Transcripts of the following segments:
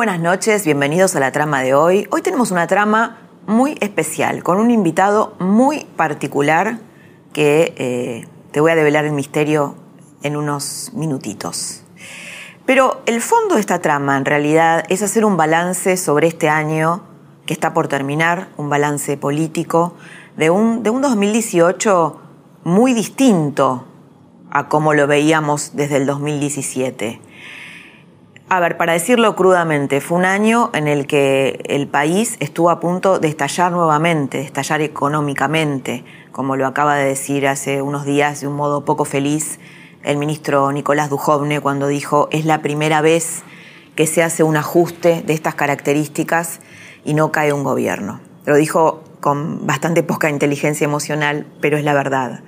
Buenas noches, bienvenidos a la trama de hoy. Hoy tenemos una trama muy especial, con un invitado muy particular que eh, te voy a develar el misterio en unos minutitos. Pero el fondo de esta trama en realidad es hacer un balance sobre este año que está por terminar, un balance político de un, de un 2018 muy distinto a como lo veíamos desde el 2017 a ver, para decirlo crudamente, fue un año en el que el país estuvo a punto de estallar nuevamente, de estallar económicamente, como lo acaba de decir hace unos días de un modo poco feliz el ministro Nicolás Dujovne cuando dijo es la primera vez que se hace un ajuste de estas características y no cae un gobierno. Lo dijo con bastante poca inteligencia emocional, pero es la verdad.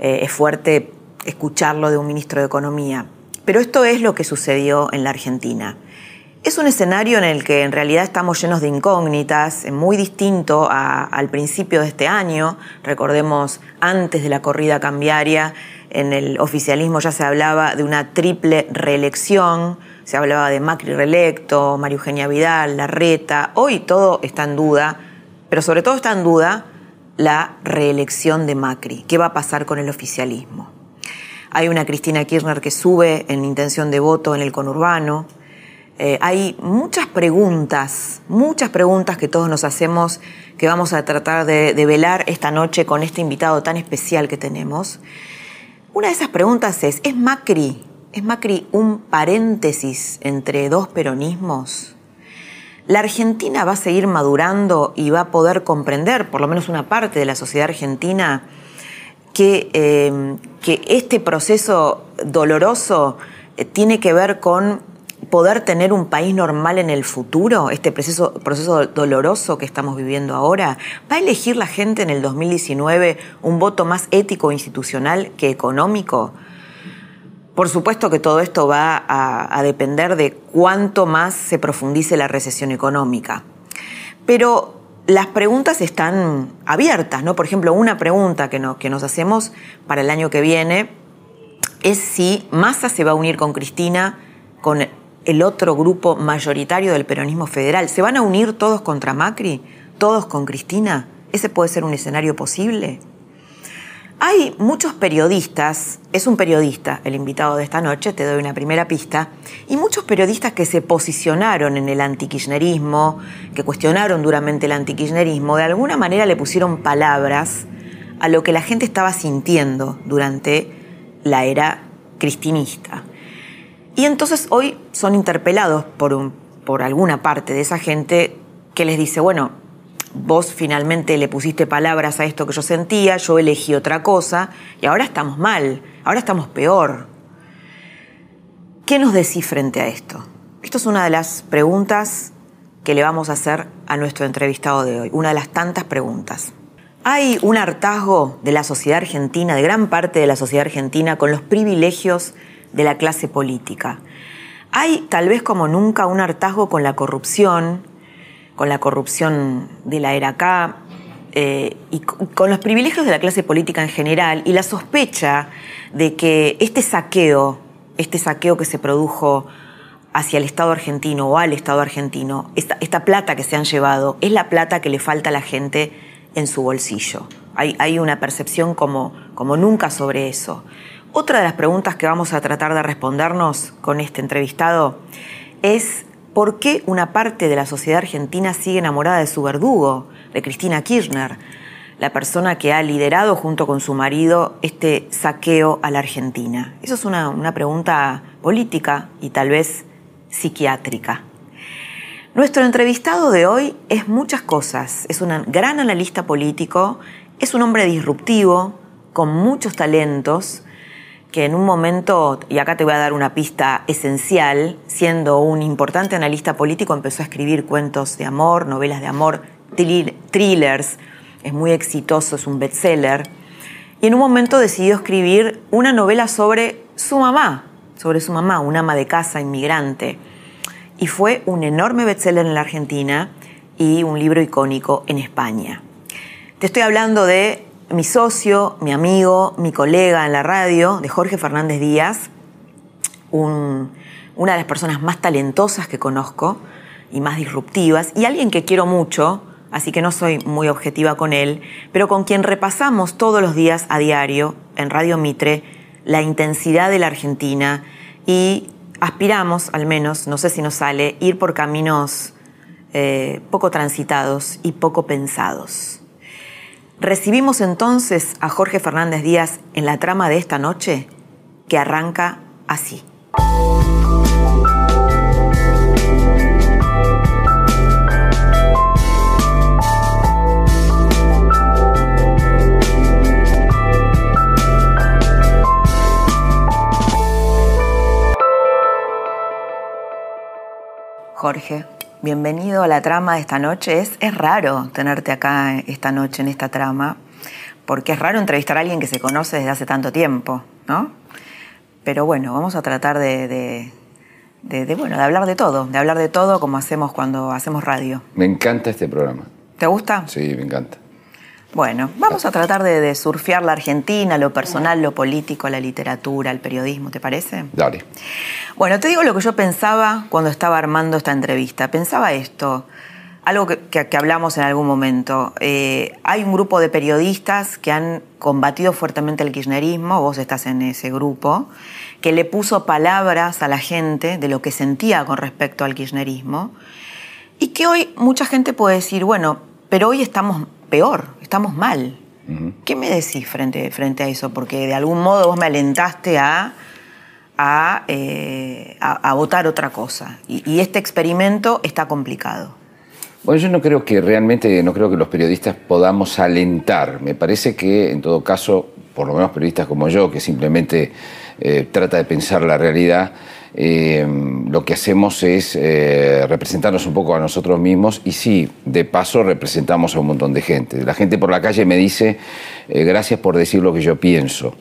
Eh, es fuerte escucharlo de un ministro de Economía. Pero esto es lo que sucedió en la Argentina. Es un escenario en el que en realidad estamos llenos de incógnitas, muy distinto al principio de este año. Recordemos, antes de la corrida cambiaria, en el oficialismo ya se hablaba de una triple reelección, se hablaba de Macri reelecto, María Eugenia Vidal, Larreta. Hoy todo está en duda, pero sobre todo está en duda la reelección de Macri. ¿Qué va a pasar con el oficialismo? Hay una Cristina Kirchner que sube en intención de voto en el conurbano. Eh, hay muchas preguntas, muchas preguntas que todos nos hacemos que vamos a tratar de, de velar esta noche con este invitado tan especial que tenemos. Una de esas preguntas es, ¿es Macri, es Macri un paréntesis entre dos peronismos? ¿La Argentina va a seguir madurando y va a poder comprender, por lo menos una parte de la sociedad argentina, que, eh, que este proceso doloroso eh, tiene que ver con poder tener un país normal en el futuro, este proceso, proceso doloroso que estamos viviendo ahora? ¿Va a elegir la gente en el 2019 un voto más ético institucional que económico? Por supuesto que todo esto va a, a depender de cuánto más se profundice la recesión económica. Pero las preguntas están abiertas, ¿no? Por ejemplo, una pregunta que, que nos hacemos para el año que viene es si Massa se va a unir con Cristina, con el otro grupo mayoritario del peronismo federal. ¿Se van a unir todos contra Macri? ¿Todos con Cristina? ¿Ese puede ser un escenario posible? Hay muchos periodistas, es un periodista el invitado de esta noche, te doy una primera pista, y muchos periodistas que se posicionaron en el antikirchnerismo, que cuestionaron duramente el antikirchnerismo, de alguna manera le pusieron palabras a lo que la gente estaba sintiendo durante la era cristinista. Y entonces hoy son interpelados por, por alguna parte de esa gente que les dice, bueno, vos finalmente le pusiste palabras a esto que yo sentía, yo elegí otra cosa y ahora estamos mal, ahora estamos peor. ¿Qué nos decís frente a esto? Esto es una de las preguntas que le vamos a hacer a nuestro entrevistado de hoy, una de las tantas preguntas. Hay un hartazgo de la sociedad argentina, de gran parte de la sociedad argentina, con los privilegios de la clase política. Hay tal vez como nunca un hartazgo con la corrupción, con la corrupción de la era acá eh, y con los privilegios de la clase política en general y la sospecha de que este saqueo, este saqueo que se produjo hacia el Estado argentino o al Estado argentino, esta, esta plata que se han llevado es la plata que le falta a la gente en su bolsillo. Hay, hay una percepción como, como nunca sobre eso. Otra de las preguntas que vamos a tratar de respondernos con este entrevistado es ¿Por qué una parte de la sociedad argentina sigue enamorada de su verdugo, de Cristina Kirchner, la persona que ha liderado junto con su marido este saqueo a la Argentina? Eso es una, una pregunta política y tal vez psiquiátrica. Nuestro entrevistado de hoy es muchas cosas. Es un gran analista político, es un hombre disruptivo, con muchos talentos, que en un momento, y acá te voy a dar una pista esencial, siendo un importante analista político, empezó a escribir cuentos de amor, novelas de amor, thrillers, es muy exitoso, es un bestseller, y en un momento decidió escribir una novela sobre su mamá, sobre su mamá, una ama de casa inmigrante, y fue un enorme bestseller en la Argentina y un libro icónico en España. Te estoy hablando de mi socio, mi amigo, mi colega en la radio, de Jorge Fernández Díaz, una de las personas más talentosas que conozco y más disruptivas, y alguien que quiero mucho, así que no soy muy objetiva con él, pero con quien repasamos todos los días a diario en Radio Mitre la intensidad de la Argentina y aspiramos, al menos, no sé si nos sale, ir por caminos eh, poco transitados y poco pensados. Recibimos entonces a Jorge Fernández Díaz en la trama de esta noche que arranca así. Jorge, Bienvenido a la trama de esta noche. Es, es raro tenerte acá esta noche en esta trama, porque es raro entrevistar a alguien que se conoce desde hace tanto tiempo, ¿no? Pero bueno, vamos a tratar de, bueno, de hablar de todo, de hablar de todo como hacemos cuando hacemos radio. Me encanta este programa. ¿Te gusta? Sí, me encanta. Bueno, vamos a tratar de, surfear la Argentina, lo personal, lo político, la literatura, el periodismo, ¿te parece? Dale. Bueno, te digo lo que yo pensaba cuando estaba armando esta entrevista. Pensaba esto, algo que, hablamos en algún momento. Eh, hay un grupo de periodistas que han combatido fuertemente el kirchnerismo, vos estás en ese grupo, que le puso palabras a la gente de lo que sentía con respecto al kirchnerismo, y que hoy mucha gente puede decir, bueno, pero hoy estamos peor, estamos mal. ¿Qué me decís frente, frente a eso? Porque de algún modo vos me alentaste a eh, a, votar otra cosa. Y, este experimento está complicado. Bueno, yo no creo que realmente, no creo que los periodistas podamos alentar. Me parece que, en todo caso, por lo menos periodistas como yo, que simplemente eh, trata de pensar la realidad, eh, lo que hacemos es representarnos un poco a nosotros mismos y sí, de paso representamos a un montón de gente. La gente por la calle me dice, gracias por decir lo que yo pienso.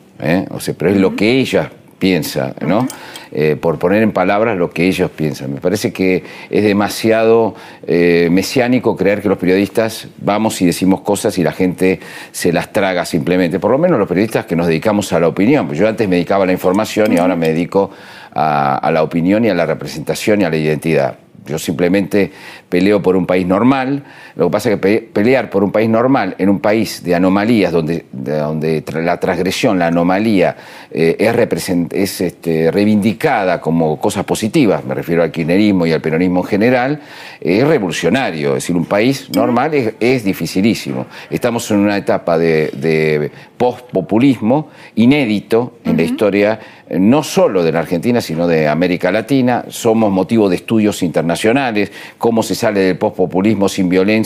O sea, pero es lo que ella piensa, ¿no? Eh, por poner en palabras lo que ellos piensan. Me parece que es demasiado eh, mesiánico creer que los periodistas vamos y decimos cosas y la gente se las traga simplemente. Por lo menos los periodistas que nos dedicamos a la opinión. Pues yo antes me dedicaba a la información y ahora me dedico a la opinión y a la representación y a la identidad. Yo simplemente peleo por un país normal. Lo que pasa es que pelear por un país normal en un país de anomalías, donde, donde la transgresión, la anomalía eh, es, es este, reivindicada como cosas positivas, me refiero al kirchnerismo y al peronismo en general, es revolucionario. Es decir, un país normal es, dificilísimo. Estamos en una etapa de, de post-populismo inédito en la historia no solo de la Argentina, sino de América Latina. Somos motivo de estudios internacionales, cómo se sale del postpopulismo sin violencia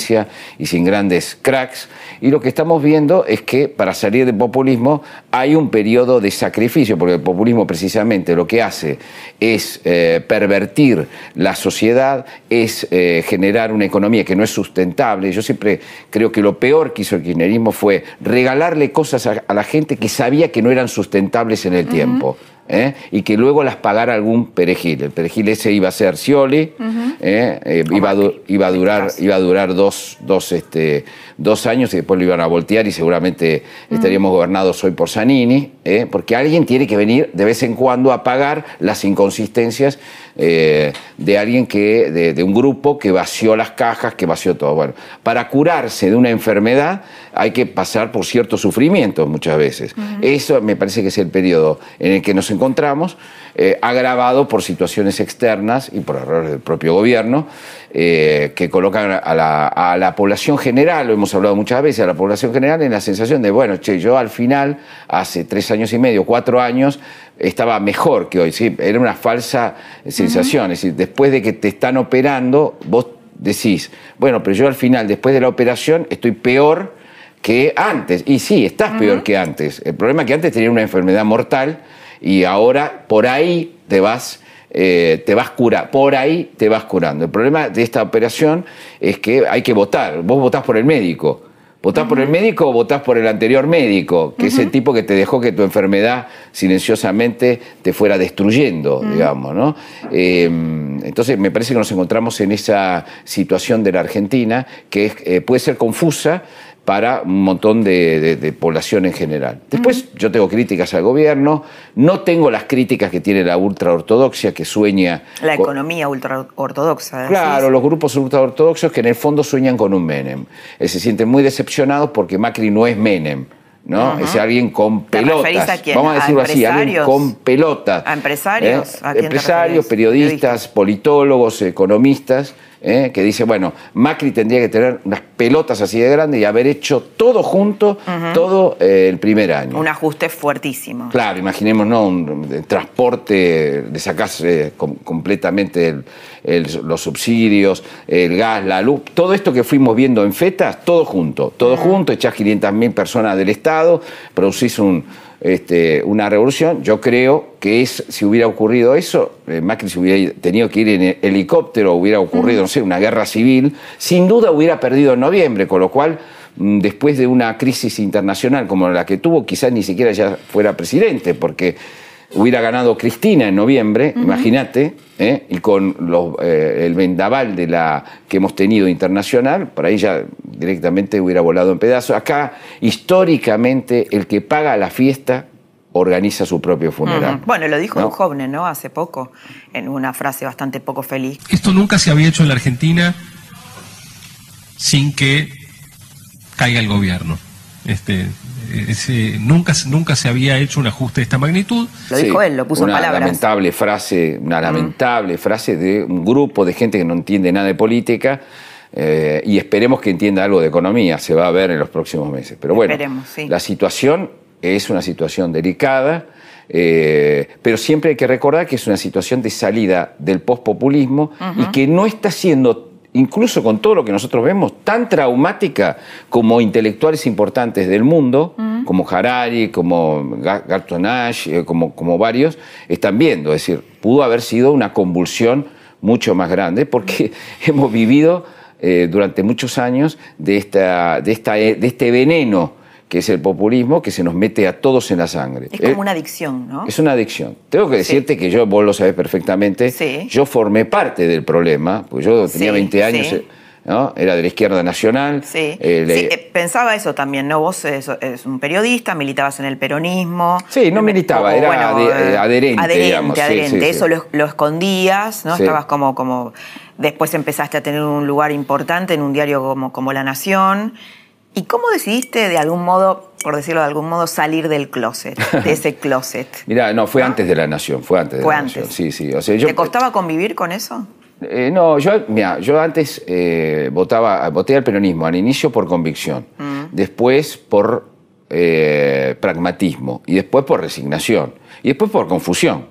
y sin grandes cracks. Y lo que estamos viendo es que para salir del populismo hay un periodo de sacrificio, porque el populismo precisamente lo que hace es eh, pervertir la sociedad, es eh, generar una economía que no es sustentable. Yo siempre creo que lo peor que hizo el kirchnerismo fue regalarle cosas a, la gente que sabía que no eran sustentables en el tiempo. ¿Eh? y que luego las pagara algún perejil. El perejil ese iba a ser Scioli, ¿eh? Eh, iba, a, iba, a durar, iba a durar dos, dos, este, dos años y después lo iban a voltear y seguramente estaríamos gobernados hoy por Zanini, porque alguien tiene que venir de vez en cuando a pagar las inconsistencias de alguien que, de, un grupo que vació las cajas, que vació todo. Bueno, para curarse de una enfermedad hay que pasar por ciertos sufrimientos muchas veces. Eso me parece que es el periodo en el que nos encontramos, eh, agravado por situaciones externas y por errores del propio gobierno, eh, que colocan a la, población general, lo hemos hablado muchas veces, a la población general en la sensación de, bueno, che, yo al final, hace tres años y medio, cuatro años, estaba mejor que hoy, ¿sí? era una falsa sensación, es decir, después de que te están operando, vos decís, bueno, pero yo al final, después de la operación, estoy peor que antes. Y sí, estás peor que antes. El problema es que antes tenía una enfermedad mortal y ahora por ahí te vas eh, te vas cura, por ahí te vas curando. El problema de esta operación es que hay que votar. Vos votás por el médico. ¿Votás por el médico o votás por el anterior médico? Que es el tipo que te dejó que tu enfermedad silenciosamente te fuera destruyendo, digamos, ¿no? Em, entonces me parece que nos encontramos en esa situación de la Argentina que eh, puede ser confusa, para un montón de, población en general. Después yo tengo críticas al gobierno, no tengo las críticas que tiene la ultraortodoxia que sueña... La economía ultraortodoxa. Claro, los grupos ultraortodoxos que en el fondo sueñan con un Menem. Eh, se sienten muy decepcionados porque Macri no es Menem. ¿No? Es alguien con pelotas. A Vamos a decirlo así, alguien con pelotas. ¿A empresarios? ¿Eh? empresarios, periodistas, politólogos, economistas ¿eh? que dice, bueno, Macri tendría que tener unas pelotas así de grandes y haber hecho todo junto, todo eh, el primer año. Un ajuste fuertísimo. Claro, imaginemos, ¿no? Un, transporte, de sacarse completamente los subsidios, el gas, la luz, todo esto que fuimos viendo en FETAS, todo junto, todo junto, echás 500.000 personas del Estado, producís un este, una revolución. Yo creo que es, si hubiera ocurrido eso, eh, Macri si hubiera tenido que ir en helicóptero, hubiera ocurrido, no sé, una guerra civil, sin duda hubiera perdido en noviembre, con lo cual mm, después de una crisis internacional como la que tuvo, quizás ni siquiera ya fuera presidente, porque hubiera ganado Cristina en noviembre, imagínate, ¿eh? y con eh, el vendaval de la que hemos tenido internacional, por ahí ya directamente hubiera volado en pedazos. Acá, históricamente, el que paga la fiesta organiza su propio funeral. Bueno, lo dijo un joven, ¿no? Hace poco, en una frase bastante poco feliz. Esto nunca se había hecho en la Argentina sin que caiga el gobierno. Este, nunca, nunca se había hecho un ajuste de esta magnitud. Lo dijo él, lo puso en palabras. Lamentable frase, una lamentable frase de un grupo de gente que no entiende nada de política. Eh, y esperemos que entienda algo de economía, se va a ver en los próximos meses. Pero bueno, la situación es una situación delicada, eh, pero siempre hay que recordar que es una situación de salida del pospopulismo y que no está siendo incluso con todo lo que nosotros vemos, tan traumática como intelectuales importantes del mundo, como Harari, como Garton Ash, eh, como, como varios, están viendo. Es decir, pudo haber sido una convulsión mucho más grande porque hemos vivido eh, durante muchos años de, esta, de, esta, de este veneno que es el populismo, que se nos mete a todos en la sangre. Es como eh, una adicción, ¿no? Es una adicción. Tengo que decirte que yo, vos lo sabés perfectamente, yo formé parte del problema, porque yo tenía 20 años, ¿no? Era de la izquierda nacional. Sí, eh, eh, pensaba eso también, ¿no? Vos eres, un periodista, militabas en el peronismo. Sí, no militaba, era adherente, adherente, adherente. Eso lo, escondías, ¿no? Estabas como, como... Después empezaste a tener un lugar importante en un diario como, como La Nación. ¿Y cómo decidiste de algún modo, por decirlo de algún modo, salir del closet, de ese closet? Mira, no, fue antes de la Nación, fue antes de la Nación. Sí, sí. ¿Te costaba convivir con eso? Eh, no, yo, mira, yo antes eh, votaba, voté al peronismo, al inicio por convicción, mm. después por eh, pragmatismo y después por resignación y después por confusión.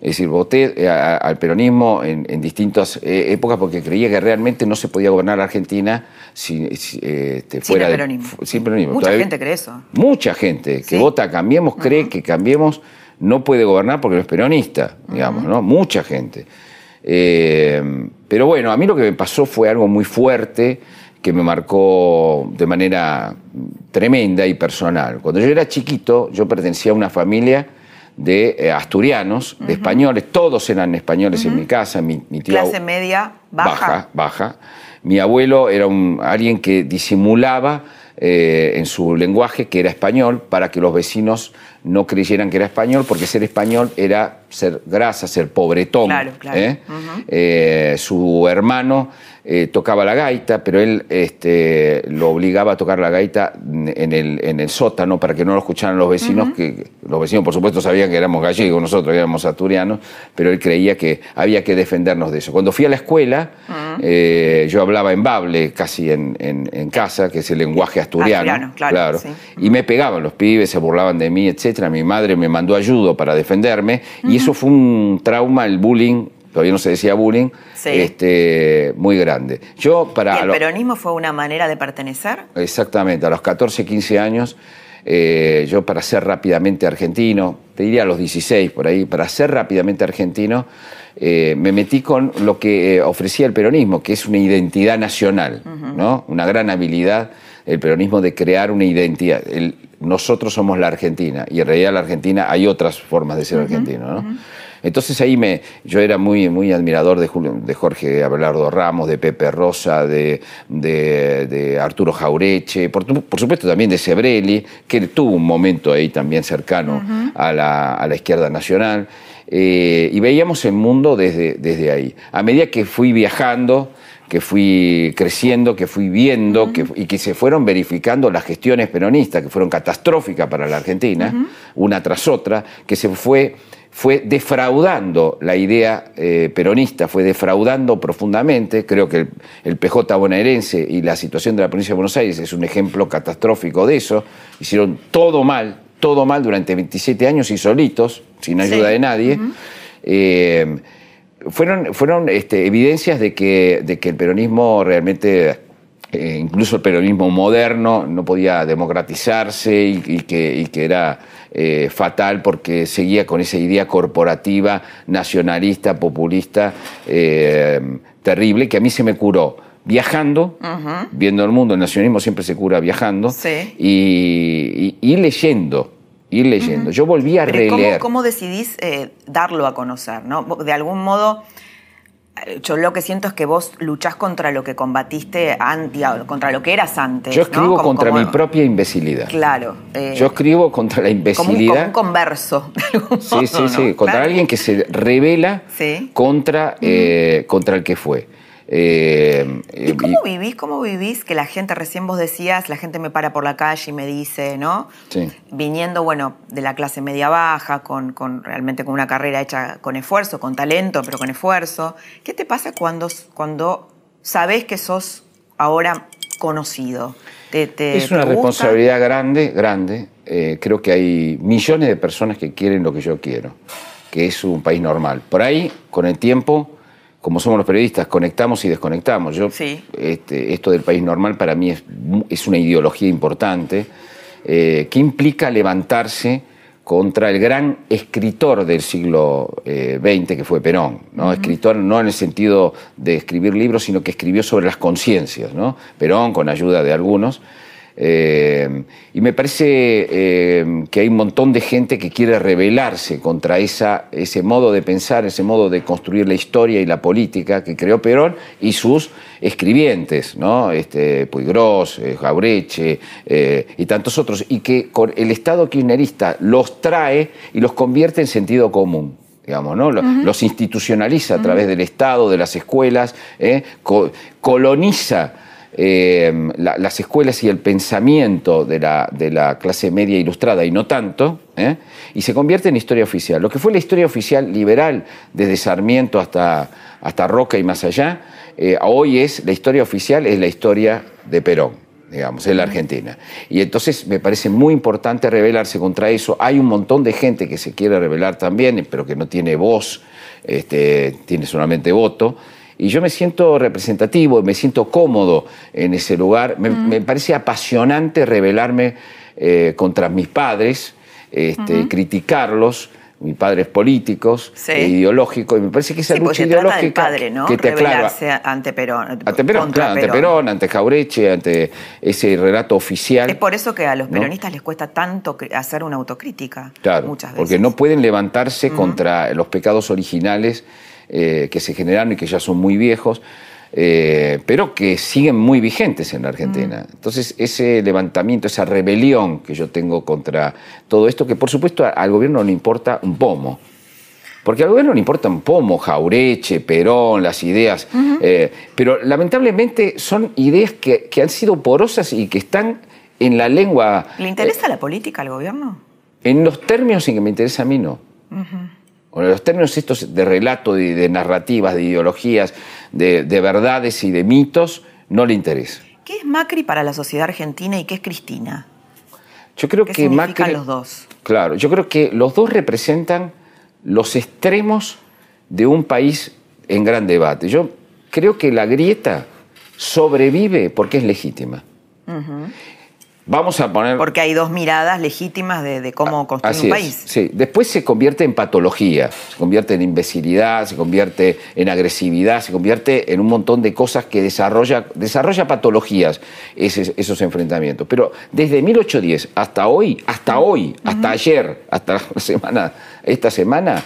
Es decir, voté eh, al peronismo en, distintas eh, épocas porque creía que realmente no se podía gobernar Argentina si, este, fuera sin peronismo. sin peronismo. Mucha gente cree eso. Mucha gente que vota Cambiemos cree que Cambiemos no puede gobernar porque no es peronista, digamos, ¿no? Mucha gente. Eh, pero bueno, a mí lo que me pasó fue algo muy fuerte que me marcó de manera tremenda y personal. Cuando yo era chiquito, yo pertenecía a una familia de eh, asturianos, de españoles, todos eran españoles en mi casa, mi, mi tío... Clase media baja. Baja, baja. Mi abuelo era un, alguien que disimulaba eh, en su lenguaje que era español para que los vecinos no creyeran que era español, porque ser español era ser grasa, ser pobretón. Claro, claro. ¿eh? su hermano eh, tocaba la gaita, pero él este, lo obligaba a tocar la gaita en el, en el sótano para que no lo escucharan los vecinos, que los vecinos por supuesto sabían que éramos gallegos, nosotros éramos asturianos, pero él creía que había que defendernos de eso. Cuando fui a la escuela, eh, yo hablaba en bable casi en, en, casa, que es el lenguaje asturiano, claro, y me pegaban los pibes, se burlaban de mí, etcétera. Mi madre me mandó ayuda para defenderme, y eso fue un trauma, el bullying todavía no se decía bullying, Sí. este, muy grande. Yo para... ¿Y a el peronismo fue una manera de pertenecer? Exactamente, a los 14, 15 años, eh, yo para ser rápidamente argentino, te diría a los 16 por ahí, para ser rápidamente argentino, eh, me metí con lo que eh, ofrecía el peronismo, que es una identidad nacional, ¿no? Una gran habilidad el peronismo de crear una identidad. El- nosotros somos la Argentina y en realidad la Argentina hay otras formas de ser argentino, ¿no? Entonces ahí me, yo era muy, muy admirador de, Julio- de Jorge Abelardo Ramos, de Pepe Rosa, de, de- de Arturo Jaureche, por, por supuesto también de Sebrelli, que tuvo un momento ahí también cercano a, la, a la izquierda nacional. Eh, y veíamos el mundo desde, desde ahí. A medida que fui viajando, que fui creciendo, que fui viendo que, y que se fueron verificando las gestiones peronistas, que fueron catastróficas para la Argentina, una tras otra, que se fue, fue defraudando la idea eh, peronista, fue defraudando profundamente. Creo que el, el PJ bonaerense y la situación de la provincia de Buenos Aires es un ejemplo catastrófico de eso. Hicieron todo mal, todo mal durante 27 años y solitos, sin ayuda Sí. de nadie. Eh, fueron fueron este, evidencias de que, de que el peronismo realmente, eh, incluso el peronismo moderno, no podía democratizarse y, y que, y que era eh, fatal porque seguía con esa idea corporativa, nacionalista, populista, eh, terrible, que a mí se me curó. Viajando, viendo el mundo, el nacionalismo siempre se cura viajando Sí. y- y leyendo, ir leyendo. Yo volví a Pero ¿cómo, releer. cómo decidís eh, darlo a conocer? ¿no? De algún modo, eh, yo lo que siento es que vos luchás contra lo que combatiste antes, contra lo que eras antes. Yo ¿no? escribo Como- contra como- mi propia imbecilidad. Claro. eh, Yo escribo contra la como un, como imbecilidad. un converso. de algún Sí, modo, sí, ¿no? sí. Contra Claro. alguien que se revela Sí. contra, eh, contra el que fue. Eh, ¿Y eh, cómo vivís? ¿Cómo vivís que la gente, recién vos decías, la gente me para por la calle y me dice, ¿no? Sí. Viniendo, bueno, de la clase media baja, con, con realmente con una carrera hecha con esfuerzo, con talento, pero con esfuerzo. ¿Qué te pasa cuando, cuando sabés que sos ahora conocido? ¿Te, te- es una te gusta? responsabilidad grande, grande. Eh, creo que hay millones de personas que quieren lo que yo quiero, que es un país normal. Por ahí, con el tiempo, como somos los periodistas, conectamos y desconectamos. Yo, Sí. este, esto del país normal para mí es, una ideología importante eh, que implica levantarse contra el gran escritor del siglo eh, XX que fue Perón. ¿no? Escritor no en el sentido de escribir libros, sino que escribió sobre las conciencias. ¿no? Perón, con ayuda de algunos. Eh, y me parece eh, que hay un montón de gente que quiere rebelarse contra esa, ese modo de pensar, ese modo de construir la historia y la política que creó Perón y sus escribientes, ¿no? este, Puigros, eh, Jaureche eh, y tantos otros, y que con el Estado kirchnerista los trae y los convierte en sentido común digamos, ¿no? Lo- Los institucionaliza a través del Estado, de las escuelas. Co- coloniza eh, la- las escuelas y el pensamiento de la, de la clase media ilustrada y no tanto, ¿eh? y se convierte en historia oficial. Lo que fue la historia oficial liberal desde Sarmiento hasta, hasta Roca y más allá, eh, hoy es la historia oficial, es la historia de Perón digamos, en la Argentina. Y entonces me parece muy importante rebelarse contra eso. Hay un montón de gente que se quiere rebelar también, pero que no tiene voz, este, tiene solamente voto. Y yo me siento representativo, me siento cómodo en ese lugar. Me, me parece apasionante rebelarme eh, contra mis padres, este, criticarlos. Mis padres políticos, Sí. e ideológicos, y me parece que esa Sí, lucha se trata del ideológica padre, ¿no? que te aclara, Rebelarse ante Perón. ante Perón, claro, ante Perón, ante Jaureche, ante ese relato oficial. Es por eso que a los ¿no? peronistas les cuesta tanto hacer una autocrítica. Claro, muchas veces. porque no pueden levantarse contra los pecados originales eh, que se generaron y que ya son muy viejos, eh, pero que siguen muy vigentes en la Argentina. Entonces, ese levantamiento, esa rebelión que yo tengo contra todo esto, que por supuesto al gobierno no le importa un pomo. Porque al gobierno le importa un pomo, Jaureche, Perón, las ideas, eh, pero lamentablemente son ideas que, que han sido porosas y que están en la lengua. ¿Le interesa la política al gobierno? En los términos en que me interesa a mí, no. O en los términos estos de relato, de, de narrativas, de ideologías, de, de verdades y de mitos, no le interesa. ¿Qué es Macri para la sociedad argentina y qué es Cristina? Yo creo ¿Qué que Macri. los dos? Claro, yo creo que los dos representan los extremos de un país en gran debate. Yo creo que la grieta sobrevive porque es legítima. Vamos a poner... Porque hay dos miradas legítimas de, cómo construir Así un es, país. Sí, después se convierte en patología, se convierte en imbecilidad, se convierte en agresividad, se convierte en un montón de cosas que desarrolla, desarrolla patologías ese- esos enfrentamientos. Pero desde 1810 hasta hoy, hasta hoy, hasta ayer, hasta la semana, esta semana,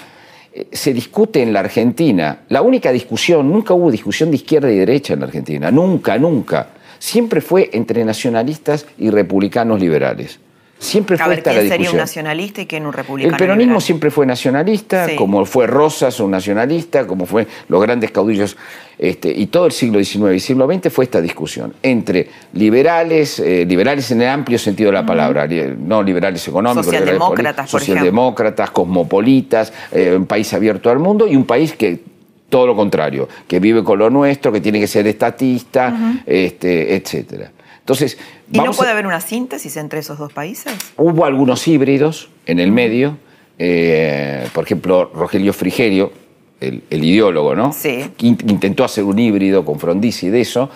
eh, se discute en la Argentina. La única discusión, nunca hubo discusión de izquierda y derecha en la Argentina, nunca, nunca. Siempre fue entre nacionalistas y republicanos liberales. Siempre A fue ver, esta la ¿quién sería un discusión. nacionalista y quién un republicano? El peronismo liberal? siempre fue nacionalista, Sí. como fue Rosas un nacionalista, como fue los grandes caudillos, este, y todo el siglo XIX y siglo XX fue esta discusión entre liberales, eh, liberales en el amplio sentido de la palabra, no liberales económicos, liberales Socialdemócratas, ejemplo. socialdemócratas, cosmopolitas, eh, un país abierto al mundo y un país que todo lo contrario, que vive con lo nuestro, que tiene que ser estatista, este, etcétera. Entonces, ¿Y no a- puede haber una síntesis entre esos dos países? Hubo algunos híbridos en el medio, eh, por ejemplo, Rogelio Frigerio, el, el ideólogo, ¿no? Sí. Que in- Intentó hacer un híbrido con Frondizi de eso.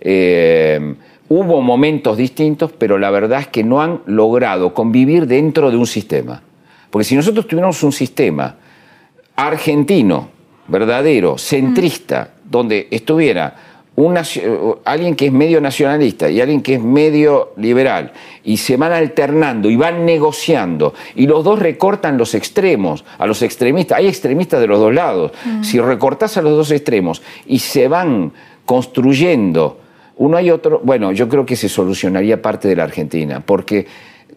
Eh, hubo momentos distintos, pero la verdad es que no han logrado convivir dentro de un sistema. Porque si nosotros tuviéramos un sistema argentino, verdadero, centrista, donde estuviera alguien que es medio nacionalista y alguien que es medio liberal, y se van alternando y van negociando, y los dos recortan los extremos, a los extremistas, hay extremistas de los dos lados, si recortás a los dos extremos y se van construyendo uno y otro, bueno, yo creo que se solucionaría parte de la Argentina, porque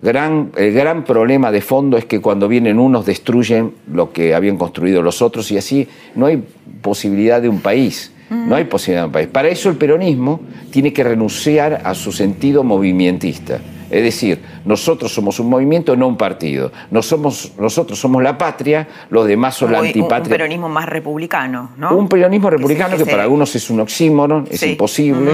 gran, el gran problema de fondo es que cuando vienen unos destruyen lo que habían construido los otros y así no hay posibilidad de un país. No hay posibilidad de un país. Para eso el peronismo tiene que renunciar a su sentido movimentista. Es decir, nosotros somos un movimiento, no un partido. Somos, nosotros somos la patria, los demás son la Un- un, antipatria. peronismo más republicano, ¿no? Un peronismo republicano que, para algunos es un oxímoron, es Sí. imposible.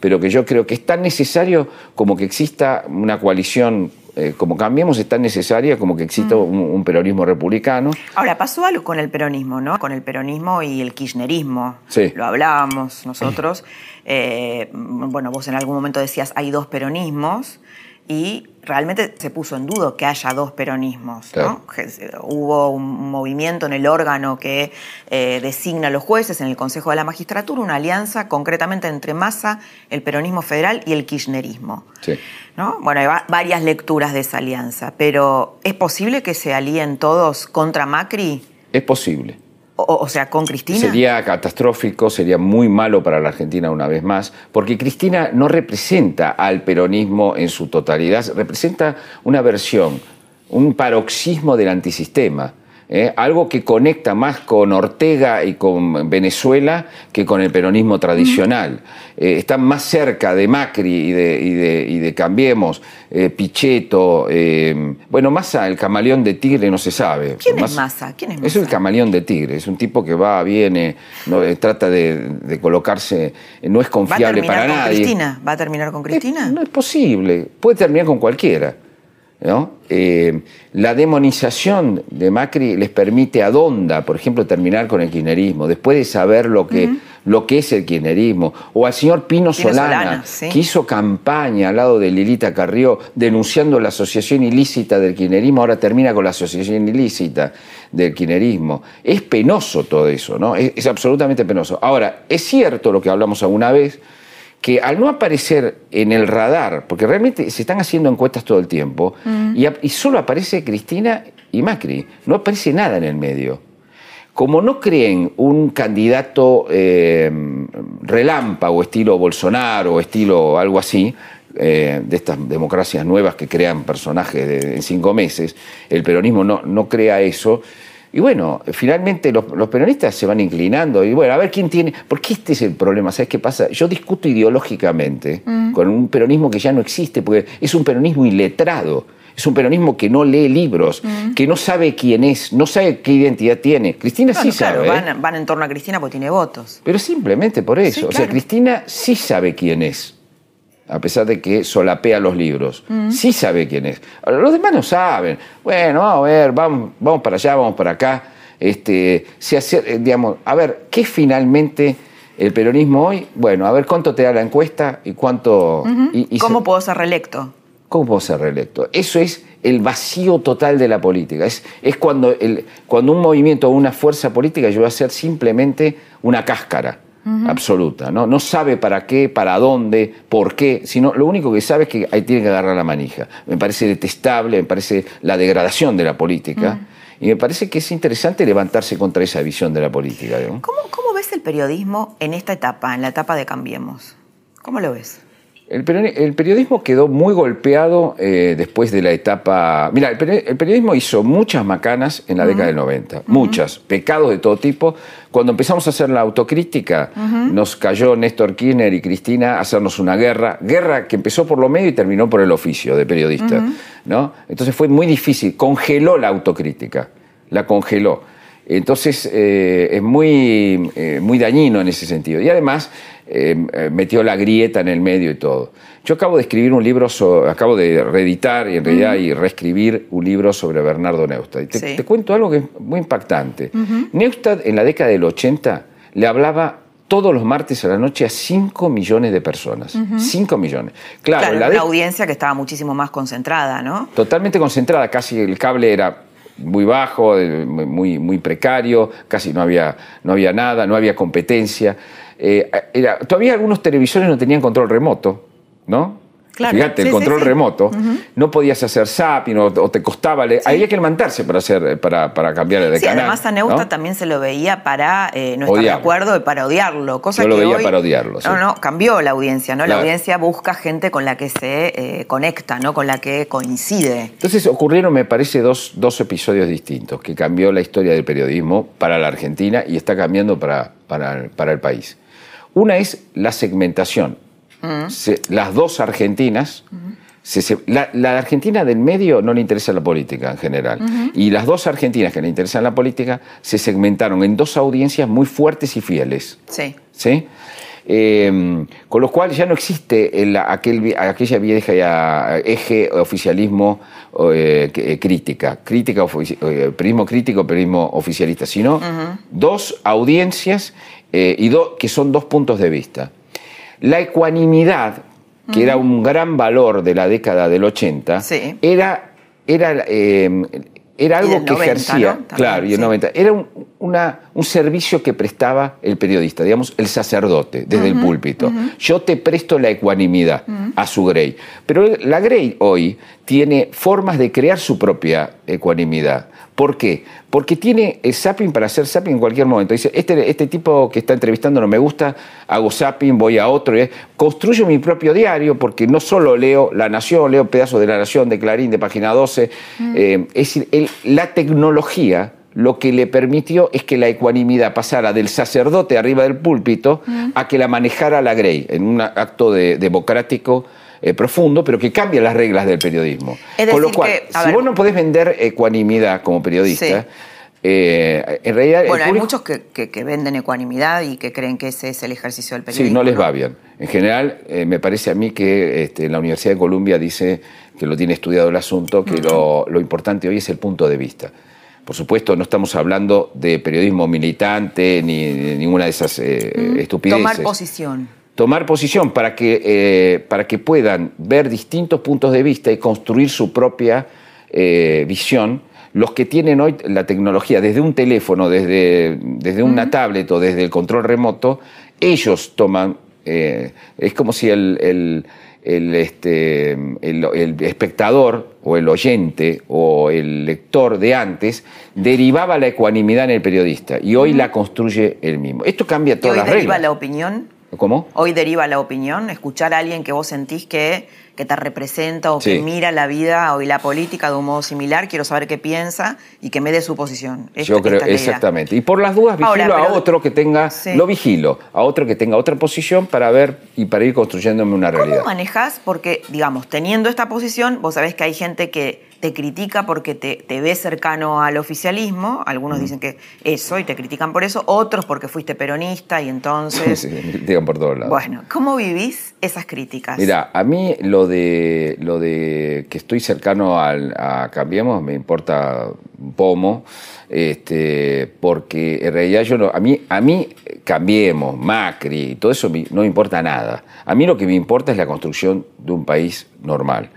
Pero que yo creo que es tan necesario como que exista una coalición, eh, como cambiemos, es tan necesaria como que exista un, un peronismo republicano. Ahora, pasó algo con el peronismo, ¿no? Con el peronismo y el kirchnerismo. Sí. Lo hablábamos nosotros. Eh, bueno, vos en algún momento decías, hay dos peronismos. Y realmente se puso en duda que haya dos peronismos. ¿no? Claro. Hubo un movimiento en el órgano que eh, designa a los jueces en el Consejo de la Magistratura, una alianza concretamente entre Massa, el peronismo federal y el kirchnerismo. Sí. ¿no? Bueno, hay va- varias lecturas de esa alianza, pero ¿es posible que se alíen todos contra Macri? Es posible. O, sea, con Cristina. Sería catastrófico, sería muy malo para la Argentina una vez más, porque Cristina no representa al peronismo en su totalidad, representa una versión, un paroxismo del antisistema. ¿Eh? Algo que conecta más con Ortega y con Venezuela que con el peronismo tradicional. Eh, están más cerca de Macri y de, y de- y de Cambiemos, eh, Pichetto, eh, bueno, Massa, el camaleón de Tigre no se sabe. ¿Quién es Massa-? ¿Quién es Es el camaleón de Tigre, es un tipo que va, viene, no, eh, trata de, de colocarse, no es ¿Va a confiable terminar para con nadie. Cristina? ¿Va a terminar con Cristina? No es posible, puede terminar con cualquiera. ¿No? Eh, la demonización de Macri les permite a Donda, por ejemplo, terminar con el kirchnerismo, después de saber lo que, lo que es el kirchnerismo. O al señor Pino, Pino Solana, Solana, sí. que hizo campaña al lado de Lilita Carrió denunciando la asociación ilícita del kirchnerismo, ahora termina con la asociación ilícita del kirchnerismo. Es penoso todo eso, ¿no? Es, es absolutamente penoso. Ahora, es cierto lo que hablamos alguna vez, que al no aparecer en el radar, porque realmente se están haciendo encuestas todo el tiempo, y, ap- y solo aparece Cristina y Macri, no aparece nada en el medio. Como no creen un candidato eh, relámpago, estilo Bolsonaro, o estilo algo así, eh, de estas democracias nuevas que crean personajes de- en cinco meses, el peronismo no, no crea eso. Y bueno, finalmente los, los peronistas se van inclinando y bueno, a ver quién tiene, porque este es el problema, ¿sabes qué pasa? Yo discuto ideológicamente con un peronismo que ya no existe, porque es un peronismo iletrado, es un peronismo que no lee libros, que no sabe quién es, no sabe qué identidad tiene. Cristina Bueno, sí claro, sabe, ¿eh? van, van en torno a Cristina porque tiene votos. pero simplemente por eso. Sí, O sea. Cristina sí sabe quién es, a pesar de que solapea los libros. Sí sabe quién es. Ahora, los demás no saben. Bueno, vamos a ver, vamos, vamos para allá, vamos para acá. Este, se hace, eh, digamos, a ver, ¿qué finalmente el peronismo hoy? Bueno, a ver cuánto te da la encuesta y cuánto... y- y ¿Cómo se- puedo ser reelecto? ¿Cómo puedo ser reelecto? Eso es el vacío total de la política. Es, es cuando, el, cuando un movimiento o una fuerza política llegó a ser simplemente una cáscara absoluta. ¿no? no sabe para qué, para dónde, por qué, sino lo único que sabe es que ahí tiene que agarrar la manija. Me parece detestable, me parece la degradación de la política. Y me parece que es interesante levantarse contra esa visión de la política. ¿no? ¿Cómo, ¿Cómo ves el periodismo en esta etapa, en la etapa de Cambiemos? ¿Cómo lo ves? El, peri- el periodismo quedó muy golpeado eh, después de la etapa... Mira, el, peri- el periodismo hizo muchas macanas en la década del 90, muchas, pecados de todo tipo. Cuando empezamos a hacer la autocrítica, nos cayó Néstor Kirchner y Cristina a hacernos una guerra, guerra que empezó por lo medio y terminó por el oficio de periodista. ¿no? Entonces fue muy difícil, congeló la autocrítica, la congeló. Entonces eh, es muy, eh, muy dañino en ese sentido. Y además eh, eh, metió la grieta en el medio y todo. Yo acabo de escribir un libro, so- acabo de reeditar y en realidad y reescribir un libro sobre Bernardo Neustadt. Y te, Sí. te cuento algo que es muy impactante. Neustadt en la década del 80 le hablaba todos los martes a la noche a 5 millones de personas. 5 millones. Claro, la una audiencia que estaba muchísimo más concentrada, ¿no? totalmente concentrada, casi el cable era muy bajo, eh, muy, muy precario, casi no había, no había nada, no había competencia. Eh, era- todavía algunos televisores no tenían control remoto, ¿no? Claro, Fíjate, sí, el control sí. remoto. No podías hacer zapping o, o te costaba. Había que levantarse para, hacer, para, para cambiar de Sí, canal. además a Neusta ¿no? también se lo veía para eh, no estar de acuerdo y para odiarlo. Cosa Yo lo que veía hoy- para odiarlo. No, no, cambió la audiencia, ¿no? La audiencia busca gente con la que se eh, conecta, ¿no? Con la que coincide. Entonces ocurrieron, me parece, dos, dos episodios distintos que cambió la historia del periodismo para la Argentina y está cambiando para, para, para el país. Una es la segmentación. Se- las dos Argentinas, se- se- la, la Argentina del medio no le interesa la política en general. Y las dos Argentinas que le interesan la política se segmentaron en dos audiencias muy fuertes y fieles. Sí. ¿sí? Eh, con lo cual ya no existe el- aquel, aquella vieja ya, eje oficialismo eh, eh, crítica, crítica ofici- eh, periodismo crítico, periodismo oficialista, sino dos audiencias eh, y do- que son dos puntos de vista. La ecuanimidad, que era un gran valor de la década del 80, Sí. era, era, eh, era algo que 90, ejercía, ¿no? También, claro, y el sí. 90. Era un, una- un servicio que prestaba el periodista, digamos, el sacerdote, desde el púlpito. Yo te presto la ecuanimidad a su Grey. Pero la Grey hoy tiene formas de crear su propia ecuanimidad. ¿Por qué? Porque tiene el zapping para hacer zapping en cualquier momento. Dice, este, este tipo que está entrevistando no me gusta, hago zapping, voy a otro. y- Construyo mi propio diario porque no solo leo La Nación, leo pedazos de La Nación, de Clarín, de Página 12. Eh, es decir, el- la tecnología lo que le permitió es que la ecuanimidad pasara del sacerdote arriba del púlpito a que la manejara la Grey en un acto de- democrático eh, profundo, pero que cambia las reglas del periodismo. Es Con lo decir cual, que, si ver- vos no podés vender ecuanimidad como periodista, Sí. eh, en realidad... Bueno, hay muchos que, que- que venden ecuanimidad y que creen que ese es el ejercicio del periodismo. Sí, no les va bien. En general, eh, me parece a mí que este, la Universidad de Columbia dice que lo tiene estudiado el asunto, que lo, lo importante hoy es el punto de vista. Por supuesto, no estamos hablando de periodismo militante ni de ninguna de esas eh, estupideces. Tomar posición. Tomar posición para que, eh, para que puedan ver distintos puntos de vista y construir su propia eh, visión. Los que tienen hoy la tecnología, desde un teléfono, desde, desde una tablet o desde el control remoto, ellos toman. es como si el, el- el, este, el- el espectador o el oyente o el lector de antes derivaba la ecuanimidad en el periodista y hoy la construye él mismo. Esto cambia ¿Y todas hoy las deriva reglas. la opinión? ¿Cómo? Hoy deriva la opinión, escuchar a alguien que vos sentís que, que te representa o Sí. que mira la vida o y la política de un modo similar, quiero saber qué piensa y que me dé su posición. Esta- Yo creo, esta exactamente. Y por las dudas vigilo Ahora, a otro que tenga, Sí. lo vigilo, a otro que tenga otra posición para ver y para ir construyéndome una ¿Cómo realidad. manejas? Porque, digamos, teniendo esta posición, vos sabés que hay gente que te critica porque te, te ve cercano al oficialismo, algunos Mm. dicen que eso y te critican por eso, otros porque fuiste peronista y entonces... Sí, me critican por todos lados. Bueno, ¿cómo vivís esas críticas? Mira, a mí lo de lo de que estoy cercano al, a Cambiemos me importa un pomo, este, porque en realidad yo no, a mí, a mí Cambiemos, Macri, todo eso no me importa nada. A mí lo que me importa es la construcción de un país normal.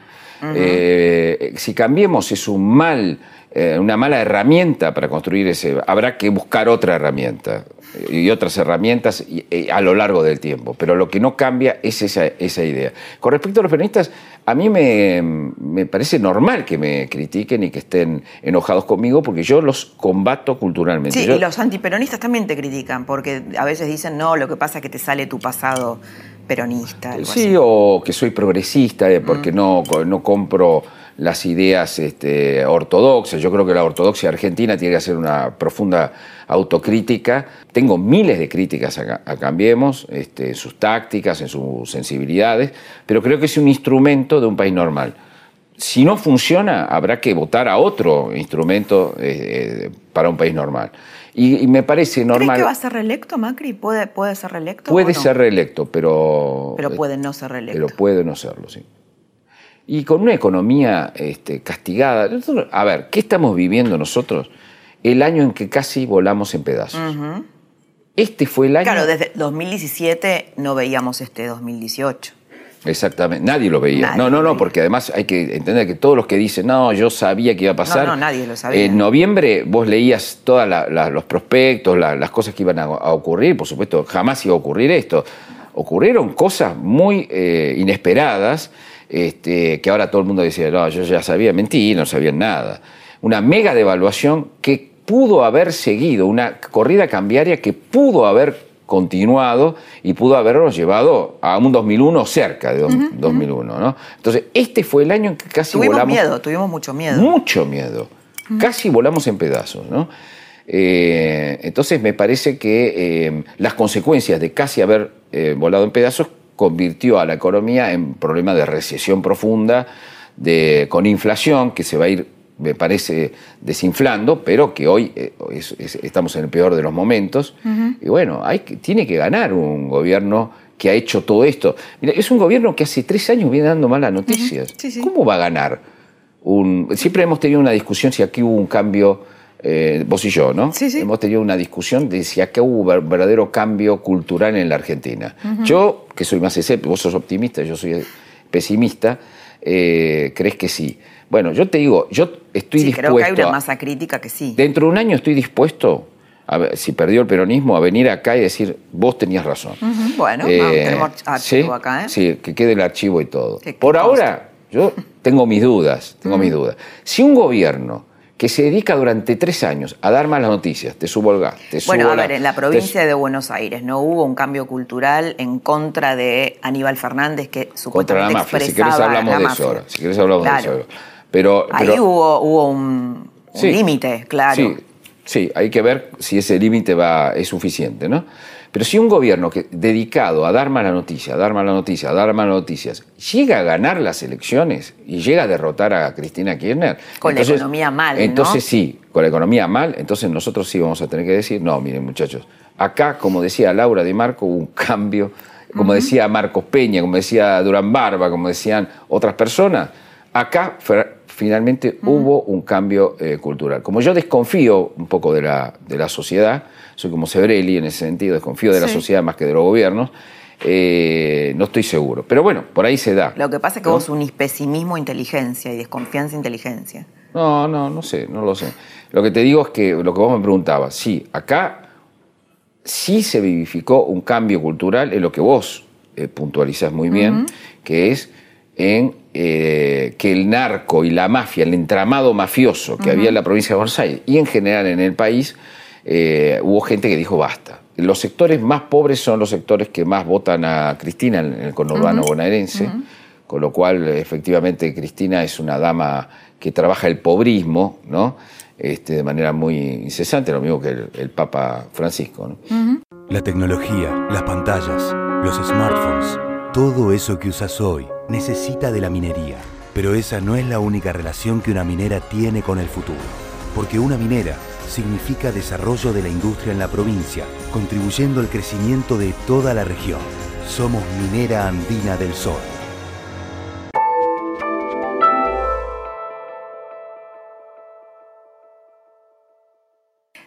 Eh, si Cambiemos es un mal, eh, una mala herramienta para construir ese, habrá que buscar otra herramienta eh, y otras herramientas a lo largo del tiempo. Pero lo que no cambia es esa, esa idea. Con respecto a los peronistas, a mí me, me parece normal que me critiquen y que estén enojados conmigo porque yo los combato culturalmente. Sí, Yo- y los antiperonistas también te critican, porque a veces dicen, no, lo que pasa es que te sale tu pasado peronista. algo Sí, así. o que soy progresista eh, porque no, no compro las ideas este, ortodoxas. Yo creo que la ortodoxia argentina tiene que hacer una profunda autocrítica. Tengo miles de críticas a, a Cambiemos, este, en sus tácticas, en sus sensibilidades, pero creo que es un instrumento de un país normal. Si no funciona, habrá que votar a otro instrumento eh, eh, para un país normal. Y, y me parece ¿Crees normal. que va a ser reelecto Macri? ¿Puede, puede ser reelecto? Puede o no? ser reelecto, pero. Pero puede no ser reelecto. Pero puede no serlo, sí. Y con una economía este, castigada. nosotros- a ver, ¿qué estamos viviendo nosotros? El año en que casi volamos en pedazos. Este fue el año. Claro, desde 2017 no veíamos este 2018. Exactamente, nadie lo veía. Nadie no, no, no, porque además hay que entender que todos los que dicen, no, yo sabía que iba a pasar. No, no, nadie lo sabía. En noviembre vos leías todos los prospectos, la- las cosas que iban a, a ocurrir, por supuesto, jamás iba a ocurrir esto. Ocurrieron cosas muy eh, inesperadas, este, que ahora todo el mundo decía, no, yo ya sabía, mentí, no sabían nada. Una mega devaluación que pudo haber seguido, una corrida cambiaria que pudo haber continuado y pudo habernos llevado a un 2001 cerca de dos- 2001, ¿no? Entonces, este fue el año en que casi Tuvimos volamos miedo, tuvimos mucho miedo. mucho miedo. Casi volamos en pedazos, ¿no? Eh, entonces me parece que eh, las consecuencias de casi haber eh, volado en pedazos convirtió a la economía en problema de recesión profunda, de, con inflación que se va a ir, me parece, desinflando, pero que hoy eh, es- es- estamos en el peor de los momentos. Y bueno, hay tiene que ganar un gobierno que ha hecho todo esto. Mira, es un gobierno que hace tres años viene dando malas noticias. Sí, sí. ¿Cómo va a ganar? un- siempre hemos tenido una discusión si aquí hubo un cambio, eh, vos y yo, ¿no? Sí, sí. Hemos tenido una discusión de si acá hubo ver- verdadero cambio cultural en la Argentina. Yo, que soy más escéptico, vos sos optimista, yo soy pesimista, eh, crees que sí. Bueno, yo te digo, yo estoy sí, dispuesto creo que hay una masa crítica que sí. Dentro de un año estoy dispuesto, a ver, si perdió el peronismo, a venir acá y decir, vos tenías razón. Bueno, Eh, tenemos archivo sí, acá, ¿eh? Sí, que quede el archivo y todo. Por ahora, yo tengo mis dudas, tengo mis dudas. Si un gobierno que se dedica durante tres años a dar malas noticias, te subo el gas, te subo Bueno, a la- ver, en la te provincia de Buenos Aires no hubo un cambio cultural en contra de Aníbal Fernández que contra supuestamente la mafia. Si querés hablamos la de eso ahora. Si querés hablamos de eso ahora. Pero, Ahí pero- hubo, hubo un, límite, claro. Sí, sí, hay que ver si ese límite es suficiente, ¿no? Pero si un gobierno que, dedicado a dar mala noticia, a dar mala noticia, a dar malas noticias, llega a ganar las elecciones y llega a derrotar a Cristina Kirchner. Con la economía mal, ¿no? Entonces sí, con la economía mal, entonces nosotros sí vamos a tener que decir, no, miren muchachos, acá, como decía Laura Di Marco, hubo un cambio, como decía Marcos Peña, como decía Durán Barba, como decían otras personas, acá finalmente hubo un cambio eh, cultural. Como yo desconfío un poco de la, de la sociedad, soy como Sebrelli en ese sentido, desconfío de la sociedad más que de los gobiernos, eh, no estoy seguro. Pero bueno, por ahí se da. Lo que pasa es que ¿no? vos unís pesimismo a inteligencia y desconfianza a inteligencia. No, no, no sé, no lo sé. Lo que te digo es que lo que vos me preguntabas, sí, acá sí se vivificó un cambio cultural en lo que vos eh, puntualizás muy bien, que es en eh, que el narco y la mafia, el entramado mafioso que había en la provincia de Buenos Aires y en general en el país, eh, hubo gente que dijo basta. Los sectores más pobres son los sectores que más votan a Cristina en el conurbano bonaerense, con lo cual efectivamente Cristina es una dama que trabaja el pobrismo, ¿no? Este, de manera muy incesante, lo mismo que el, el Papa Francisco. ¿no? La tecnología, las pantallas, los smartphones, todo eso que usas hoy necesita de la minería. Pero esa no es la única relación que una minera tiene con el futuro, porque una minera significa desarrollo de la industria en la provincia, contribuyendo al crecimiento de toda la región. Somos Minera Andina del Sol.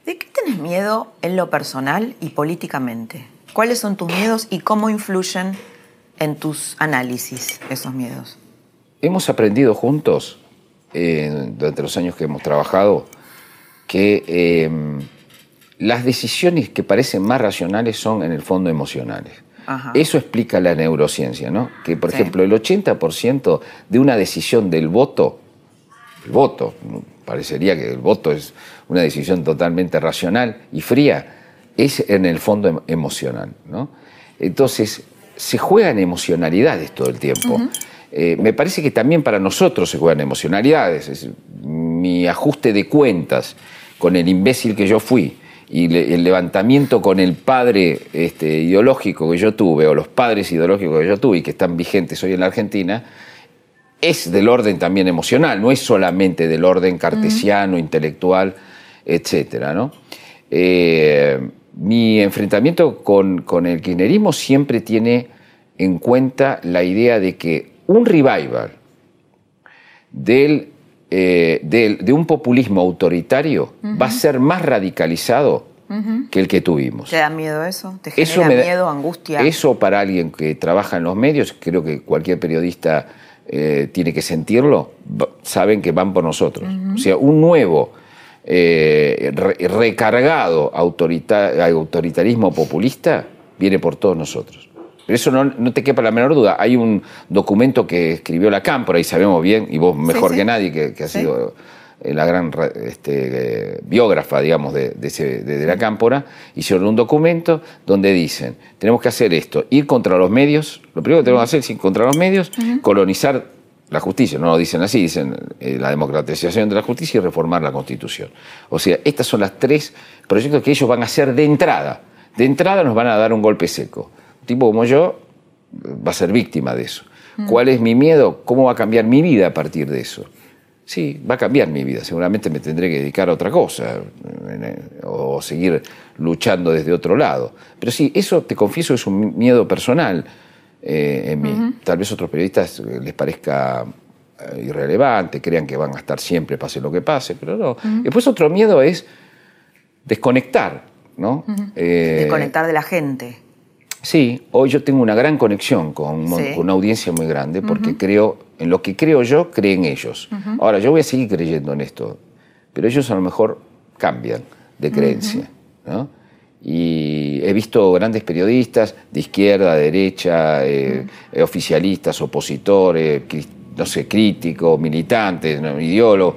¿De qué tenés miedo en lo personal y políticamente? ¿Cuáles son tus miedos y cómo influyen en tus análisis esos miedos? Hemos aprendido juntos, eh, durante los años que hemos trabajado, que eh, las decisiones que parecen más racionales son en el fondo emocionales. Ajá. Eso explica la neurociencia, ¿no? Que, por Sí. ejemplo, el 80% de una decisión del voto, el voto, parecería que el voto es una decisión totalmente racional y fría, es en el fondo em- emocional, ¿no? Entonces, se juegan emocionalidades todo el tiempo. Eh, me parece que también para nosotros se juegan emocionalidades. Es- mi ajuste de cuentas con el imbécil que yo fui y le- el levantamiento con el padre este, ideológico que yo tuve, o los padres ideológicos que yo tuve y que están vigentes hoy en la Argentina, es del orden también emocional, no es solamente del orden cartesiano, intelectual, etcétera, ¿no? Eh, mi enfrentamiento con, con el kirchnerismo siempre tiene en cuenta la idea de que un revival del, eh, del- de un populismo autoritario va a ser más radicalizado que el que tuvimos. ¿Te da miedo eso? ¿Te genera Eso me da- miedo, angustia? Eso para alguien que trabaja en los medios, creo que cualquier periodista eh, tiene que sentirlo, saben que van por nosotros. O sea, un nuevo eh, re- recargado autorita- autoritarismo populista viene por todos nosotros. Pero eso no, no te quepa la menor duda. Hay un documento que escribió la Cámpora, y sabemos bien, y vos mejor sí. que nadie, que, que has Sí. sido eh, la gran ra- este, eh, biógrafa, digamos, de, de ese- de- de la Cámpora, hicieron un documento donde dicen, tenemos que hacer esto, ir contra los medios, lo primero que tenemos que hacer es ir contra los medios, colonizar la justicia, no lo dicen así, dicen eh, la democratización de la justicia y reformar la Constitución. O sea, estas son las tres proyectos que ellos van a hacer de entrada. De entrada nos van a dar un golpe seco. Un tipo como yo eh, va a ser víctima de eso. ¿Cuál es mi miedo? ¿Cómo va a cambiar mi vida a partir de eso? Sí, va a cambiar mi vida. Seguramente me tendré que dedicar a otra cosa eh, o seguir luchando desde otro lado. Pero sí, eso te confieso es un miedo personal eh, en mí. Tal vez a otros periodistas les parezca eh, irrelevante, crean que van a estar siempre, pase lo que pase, pero no. Después otro miedo es desconectar, ¿no? Eh, Desconectar de la gente. Sí, hoy yo tengo una gran conexión con, Sí. con una audiencia muy grande porque creo, en lo que creo yo, creen ellos. Ahora, yo voy a seguir creyendo en esto, pero ellos a lo mejor cambian de creencia. ¿no? Y he visto grandes periodistas de izquierda, derecha, eh, oficialistas, opositores, no críticos, militantes, ideólogos,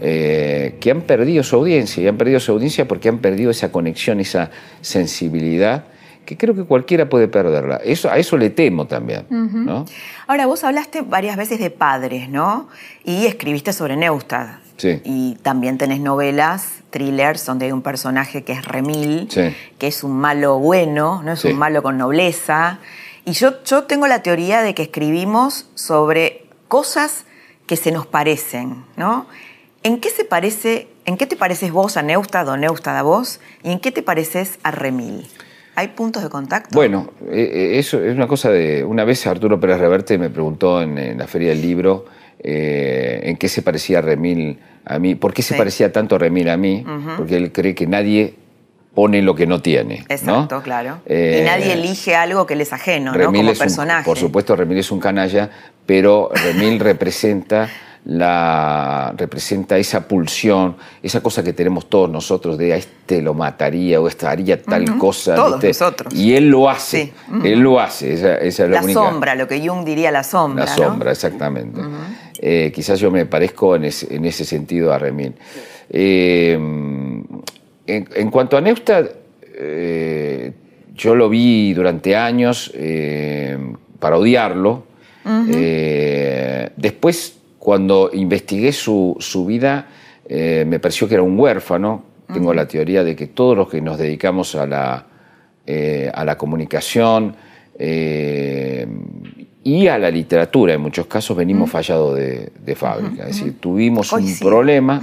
eh, que han perdido su audiencia, y han perdido su audiencia porque han perdido esa conexión, esa sensibilidad, que creo que cualquiera puede perderla. Eso, a eso le temo también. ¿no? Ahora, vos hablaste varias veces de padres, ¿no? Y escribiste sobre Neustadt. Sí. Y también tenés novelas, thrillers, donde hay un personaje que es Remil, Sí. que es un malo bueno, no es Sí. un malo con nobleza. Y yo, yo tengo la teoría de que escribimos sobre cosas que se nos parecen, ¿no? ¿En qué se parece, en qué te pareces vos a Neustadt o Neustadt a vos? ¿Y en qué te pareces a Remil? ¿Hay puntos de contacto? Bueno, eh, eh, eso es una cosa de... Una vez Arturo Pérez Reverte me preguntó en, en la Feria del Libro eh, en qué se parecía Remil a mí, por qué se Sí. parecía tanto Remil a mí, porque él cree que nadie pone lo que no tiene. ¿no? Exacto, claro. Eh, y nadie elige algo que le es ajeno, ¿no? Remil Como es un- personaje. por supuesto, Remil es un canalla, pero Remil representa la representa esa pulsión, esa cosa que tenemos todos nosotros de a este lo mataría o esta haría tal cosa. Todos nosotros. Y él lo hace, Sí. él lo hace. Esa, esa es la, La única- sombra, lo que Jung diría la sombra. La ¿no? sombra, exactamente. Eh, quizás yo me parezco en ese, en ese sentido a Remil. Eh, en, en cuanto a Neustadt, eh, yo lo vi durante años eh, para odiarlo. Después, cuando investigué su, su vida, eh, me pareció que era un huérfano. Tengo la teoría de que todos los que nos dedicamos a la, eh, a la comunicación, eh, y a la literatura, en muchos casos venimos fallados de, de fábrica. Es decir, tuvimos un problema.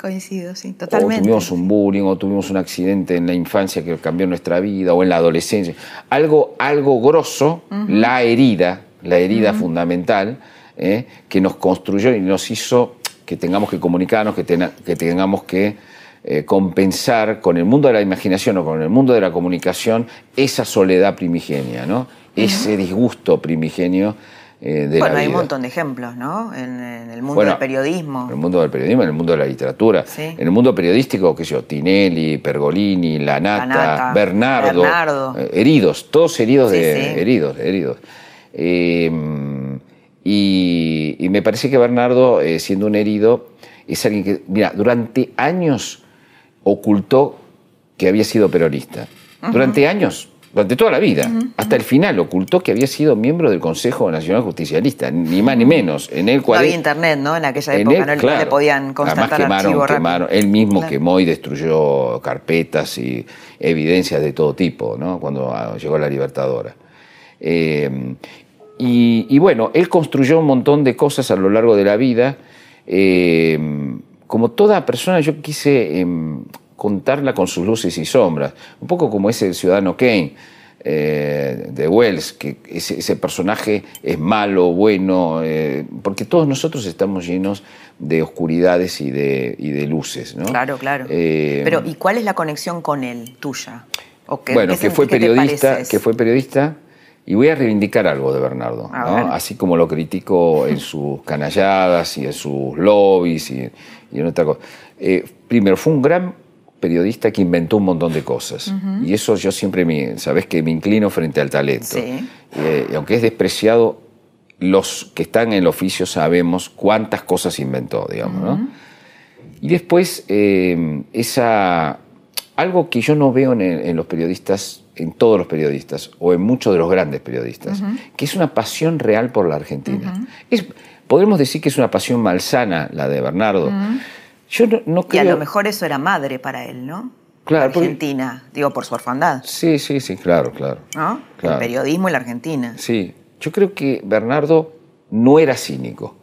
Coincido, sí, totalmente. O tuvimos un bullying, o tuvimos un accidente en la infancia que cambió nuestra vida, o en la adolescencia. Algo, algo grosso, la herida, la herida fundamental, ¿eh? que nos construyó y nos hizo que tengamos que comunicarnos, que, que tengamos que eh, compensar con el mundo de la imaginación o con el mundo de la comunicación esa soledad primigenia, ¿no? ese disgusto primigenio eh, de bueno, la hay vida. un montón de ejemplos, ¿no? En, el mundo del periodismo. En el mundo del periodismo, en el mundo de la literatura. En el mundo periodístico, qué sé yo, Tinelli, Pergolini, Lanata, Bernardo. Bernardo. Eh, heridos, todos heridos de. Heridos, heridos. Eh, y, me parece que Bernardo, siendo un herido, es alguien que, mira, durante años ocultó que había sido peronista. Durante años durante toda la vida, hasta el final, ocultó que había sido miembro del Consejo Nacional Justicialista, ni más ni menos. En el cual, no había internet, ¿no? En aquella época no le podían constatar quemaron, quemaron él mismo quemó y destruyó carpetas y evidencias de todo tipo, ¿no? Cuando ah, llegó la Libertadora. Eh, y, bueno, él construyó un montón de cosas a lo largo de la vida. Eh, como toda persona, yo quise em, contarla con sus luces y sombras, un poco como ese ciudadano Kane eh, de Wells, que ese, personaje es malo, bueno, eh, porque todos nosotros estamos llenos de oscuridades y de, de luces. ¿no? Claro, claro. Eh, Pero, ¿y cuál es la conexión con él, tuya? bueno, que fue periodista, que fue periodista. Y voy a reivindicar algo de Bernardo, así como lo critico en sus canalladas y en sus lobbies y, y en otra cosa. primero, fue un gran periodista que inventó un montón de cosas. Y eso yo siempre, me, sabes que me inclino frente al talento. Eh, y aunque es despreciado, los que están en el oficio sabemos cuántas cosas inventó, digamos. ¿no? Y después, eh, esa, algo que yo no veo en, los periodistas, en todos los periodistas, o en muchos de los grandes periodistas, que es una pasión real por la Argentina. es, podemos decir que es una pasión malsana la de Bernardo. Yo no, creo... Y a lo mejor eso era madre para él, ¿no? Claro. Argentina, digo, por su orfandad. Sí, sí, sí, claro, claro. ¿No? El periodismo y la Argentina. Sí. Yo creo que Bernardo no era cínico.